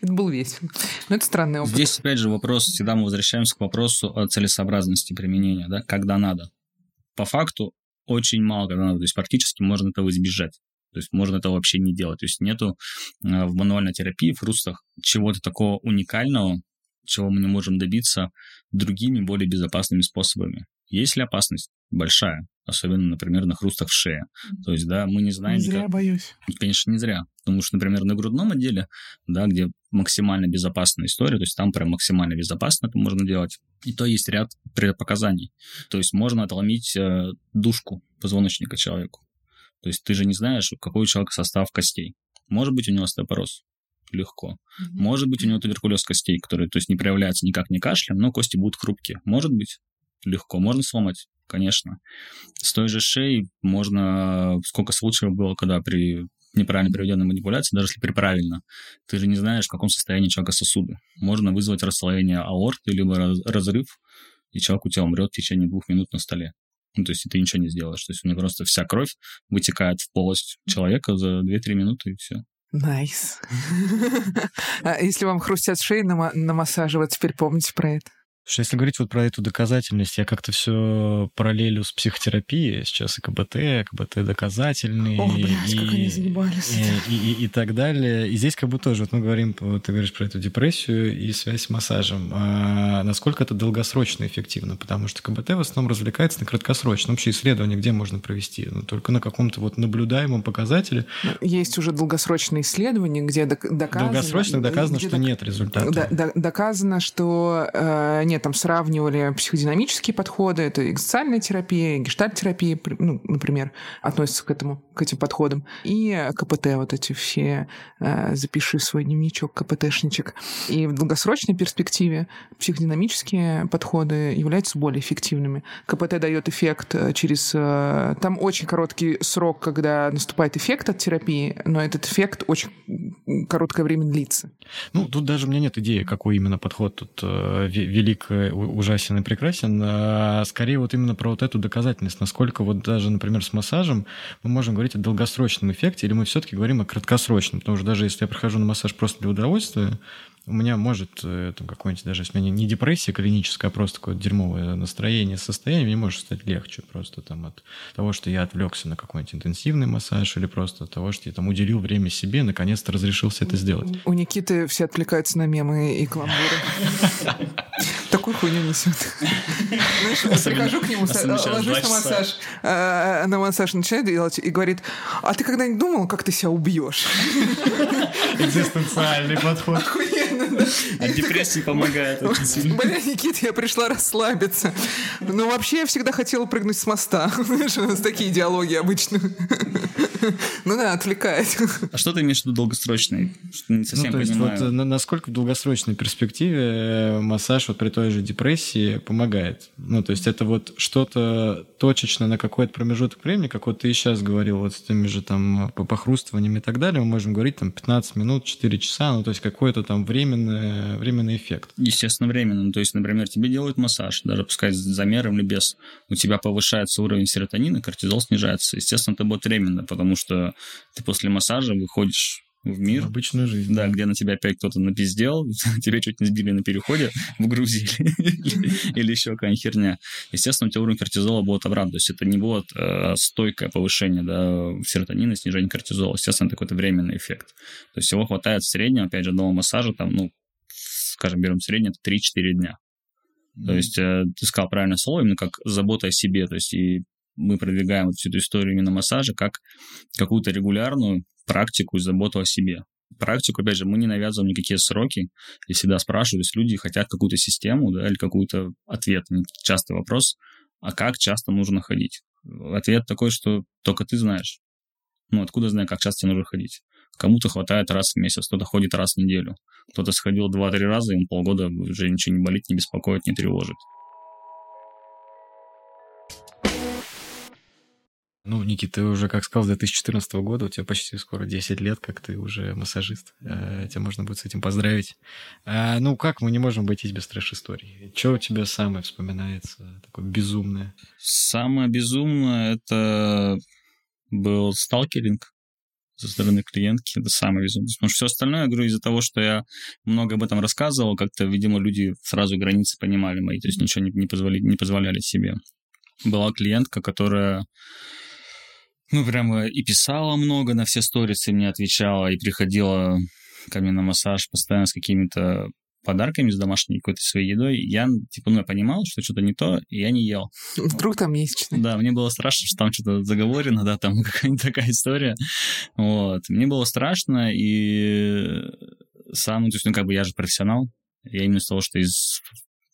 это был весело. Но это странный опыт. Здесь, опять же, вопрос, всегда мы возвращаемся к вопросу о целесообразности применения, да, когда надо. По факту очень мало когда надо, то есть практически можно этого избежать. То есть можно этого вообще не делать. То есть нету э, в мануальной терапии, в рустах чего-то такого уникального, чего мы не можем добиться другими, более безопасными способами. Есть ли опасность? Большая особенно, например, на хрустах в шее. То есть, да, мы не знаем... Не зря никак... боюсь. Конечно, не зря. Потому что, например, на грудном отделе, да, где максимально безопасная история, то есть там прям максимально безопасно это можно делать, и то есть ряд предпоказаний. То есть можно отломить э, душку позвоночника человеку. То есть ты же не знаешь, какой у человека состав костей. Может быть, у него остеопороз. Легко. Mm-hmm. Может быть, у него туберкулез костей, который, то есть, не проявляется никак не кашлем, но кости будут хрупкие. Может быть, легко. Можно сломать конечно. С той же шеей можно... Сколько случаев было, когда при неправильно проведенной манипуляции, даже если при правильно, ты же не знаешь, в каком состоянии человека сосуды. Можно вызвать расслоение аорты, либо разрыв, и человек у тебя умрет в течение двух минут на столе. Ну, то есть ты ничего не сделаешь. То есть у него просто вся кровь вытекает в полость человека за 2-3 минуты, и все. Nice. Nice. а если вам хрустят шеи на, массаже, вот теперь помните про это? Что если говорить вот про эту доказательность, я как-то все параллелю с психотерапией, сейчас и КБТ, КБТ доказательный, О, блядь, и, как они и, и, и, и так далее. И здесь как бы тоже, вот мы говорим, вот ты говоришь про эту депрессию и связь с массажем. А насколько это долгосрочно эффективно? Потому что КБТ в основном развлекается на краткосрочном. Вообще исследование где можно провести? Ну, только на каком-то вот наблюдаемом показателе. Есть уже долгосрочные исследования, где доказано... Долгосрочно доказано, что док... нет результата. Да, доказано, что нет там сравнивали психодинамические подходы, это экзоциальная терапия, гештальт-терапия, ну, например, относятся к этому, к этим подходам, и КПТ, вот эти все, э, запиши свой дневничок, КПТшничек. И в долгосрочной перспективе психодинамические подходы являются более эффективными. КПТ дает эффект э, через... Э, там очень короткий срок, когда наступает эффект от терапии, но этот эффект очень короткое время длится. Ну, тут даже у меня нет идеи, какой именно подход тут велик ужасен и прекрасен, а скорее вот именно про вот эту доказательность, насколько вот даже, например, с массажем мы можем говорить о долгосрочном эффекте, или мы все-таки говорим о краткосрочном, потому что даже если я прохожу на массаж просто для удовольствия, у меня может э, там какой-нибудь, даже если у меня не депрессия клиническая, а просто такое дерьмовое настроение, состояние, мне может стать легче просто там от того, что я отвлекся на какой-нибудь интенсивный массаж или просто от того, что я там уделил время себе, наконец-то разрешился это сделать. У Никиты все отвлекаются на мемы и каламбуры. Такую хуйню несет. Знаешь, прихожу к нему, ложусь на массаж, а, на массаж начинает делать и говорит, а ты когда-нибудь думал, как ты себя убьешь? Экзистенциальный подход. Охуенно, От депрессии помогает очень сильно. Бля, Никит, я пришла расслабиться. Но вообще я всегда хотела прыгнуть с моста. Знаешь, у нас такие диалоги обычно. Ну да, отвлекает. А что ты имеешь в виду долгосрочный? Не совсем ну, то есть понимаю. вот насколько в долгосрочной перспективе э, массаж вот при той же депрессии помогает? Ну, то есть это вот что-то точечно на какой-то промежуток времени, как вот ты и сейчас говорил, вот с теми же там похрустываниями и так далее, мы можем говорить там 15 минут, 4 часа, ну, то есть какое-то там временный, временный эффект. Естественно, временно. Ну, то есть, например, тебе делают массаж, даже пускай с замером или без, у тебя повышается уровень серотонина, кортизол снижается. Естественно, это будет временно, потому что ты после массажа выходишь в мир. В обычную жизнь. Да, где на тебя опять кто-то напиздел, тебя чуть не сбили на переходе в Грузии или еще какая-нибудь херня. Естественно, у тебя уровень кортизола будет обратно. То есть это не будет э, стойкое повышение да, серотонина, снижение кортизола. Естественно, это какой-то временный эффект. То есть всего хватает в среднем, опять же, одного массажа, там, ну, скажем, берем среднее, это 3-4 дня. То есть э, ты сказал правильное слово, именно как забота о себе. То есть и мы продвигаем вот всю эту историю именно массажа как какую-то регулярную практику и заботу о себе. Практику, опять же, мы не навязываем никакие сроки, и всегда спрашиваю, если люди хотят какую-то систему, да, или какой-то ответ, частый вопрос, а как часто нужно ходить? Ответ такой, что только ты знаешь. Ну, откуда знаю, как часто тебе нужно ходить? Кому-то хватает раз в месяц, кто-то ходит раз в неделю. Кто-то сходил два-три раза, ему полгода уже ничего не болит, не беспокоит, не тревожит. Ну, Никита, ты уже, как сказал, с 2014 года, у тебя почти скоро 10 лет, как ты уже массажист. Э, тебя можно будет с этим поздравить. А, ну, как мы не можем обойтись без трэш-истории? Что у тебя самое вспоминается, такое безумное? Самое безумное — это был сталкеринг со стороны клиентки. Это самое безумное. Потому что все остальное, я говорю, из-за того, что я много об этом рассказывал, как-то, видимо, люди сразу границы понимали мои, то есть ничего не, не, позволи, не позволяли себе. Была клиентка, которая ну, прямо и писала много на все сторисы, мне отвечала, и приходила ко мне на массаж постоянно с какими-то подарками, с домашней какой-то своей едой. Я, типа, ну, я понимал, что что-то не то, и я не ел. Вдруг там месячный. Да, мне было страшно, что там что-то заговорено, да, там какая-нибудь такая история. Вот. Мне было страшно, и сам, то есть, ну, как бы я же профессионал, я именно с того, что из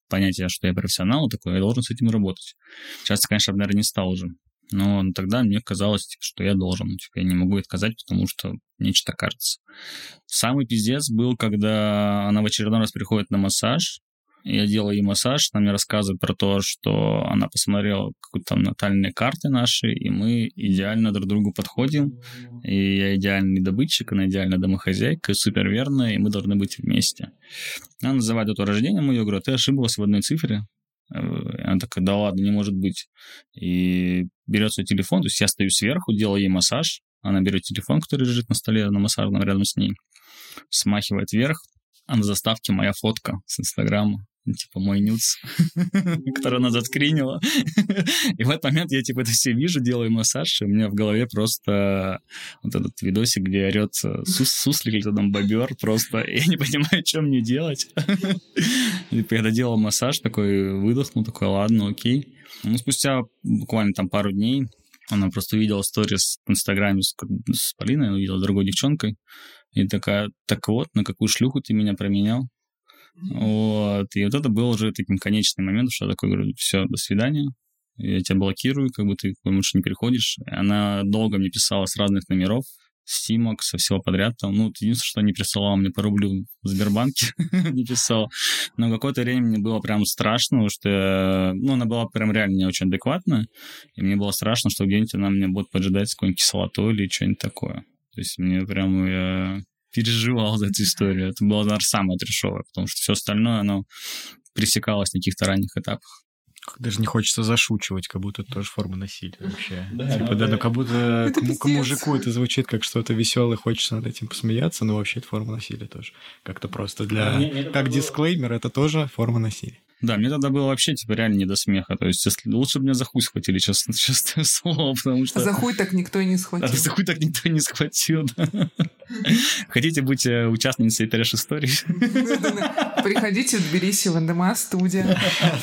понятия, что я профессионал такой, я должен с этим работать. Сейчас, конечно, наверное, не стал уже. Но тогда мне казалось, что я должен. Типа, я не могу отказать, потому что мне что-то кажется. Самый пиздец был, когда она в очередной раз приходит на массаж, я делаю ей массаж, она мне рассказывает про то, что она посмотрела какие-то там натальные карты наши, и мы идеально друг другу подходим. И я идеальный добытчик, она идеальная домохозяйка, супер верная, и мы должны быть вместе. Она называет это рождение я говорю, «А ты ошиблась в одной цифре, она такая, да ладно, не может быть. И берет свой телефон, то есть я стою сверху, делаю ей массаж, она берет телефон, который лежит на столе на массажном рядом с ней, смахивает вверх, а на заставке моя фотка с Инстаграма типа мой нюц, который она заскринила. и в этот момент я типа это все вижу, делаю массаж, и у меня в голове просто вот этот видосик, где орет сус суслик или там бобер, просто я не понимаю, что мне делать. типа я доделал массаж, такой выдохнул, такой, ладно, окей. Ну, спустя буквально там пару дней она просто увидела сторис в Инстаграме с, с Полиной, увидела другой девчонкой, и такая, так вот, на какую шлюху ты меня променял? Вот. И вот это был уже таким конечным моментом, что я такой говорю, все, до свидания, я тебя блокирую, как бы ты лучше не переходишь. Она долго мне писала с разных номеров, Симок, со всего подряд. Там, ну, единственное, что не присылала мне по рублю в Сбербанке, не писал. Но какое-то время мне было прям страшно, что, ну, она была прям реально не очень адекватная, и мне было страшно, что где-нибудь она меня будет поджидать с какой-нибудь кислотой или что-нибудь такое. То есть мне прям я переживал за эту историю. Это было, наверное, самое трешовое, потому что все остальное, оно пресекалось на каких-то ранних этапах. Даже не хочется зашучивать, как будто это тоже форма насилия вообще. Да, типа, да, ну как будто к, к мужику это звучит как что-то веселое, хочется над этим посмеяться, но вообще это форма насилия тоже. Как-то просто для... Как дисклеймер, это тоже форма насилия. Да, мне тогда было вообще, типа, реально не до смеха. То есть, если... лучше бы меня за хуй схватили, честно, честное слово, потому что... За хуй так никто и не схватил. А за хуй так никто не схватил, да. Хотите быть э, участницей трэш истории? Приходите в Тбилиси в НДМА студия.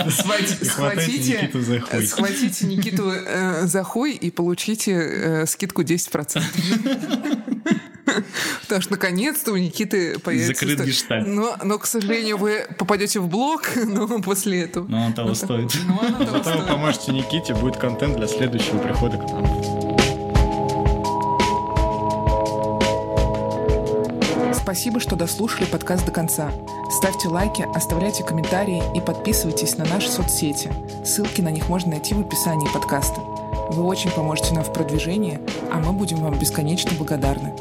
Схватите, схватите Никиту э, за хуй и получите э, скидку 10%. Потому что наконец-то у Никиты появится... Закрыт гештальт. Но, но, к сожалению, вы попадете в блог, но после этого. Но он того но стоит. Но он того Зато вы поможете Никите, будет контент для следующего прихода к нам. Спасибо, что дослушали подкаст до конца. Ставьте лайки, оставляйте комментарии и подписывайтесь на наши соцсети. Ссылки на них можно найти в описании подкаста. Вы очень поможете нам в продвижении, а мы будем вам бесконечно благодарны.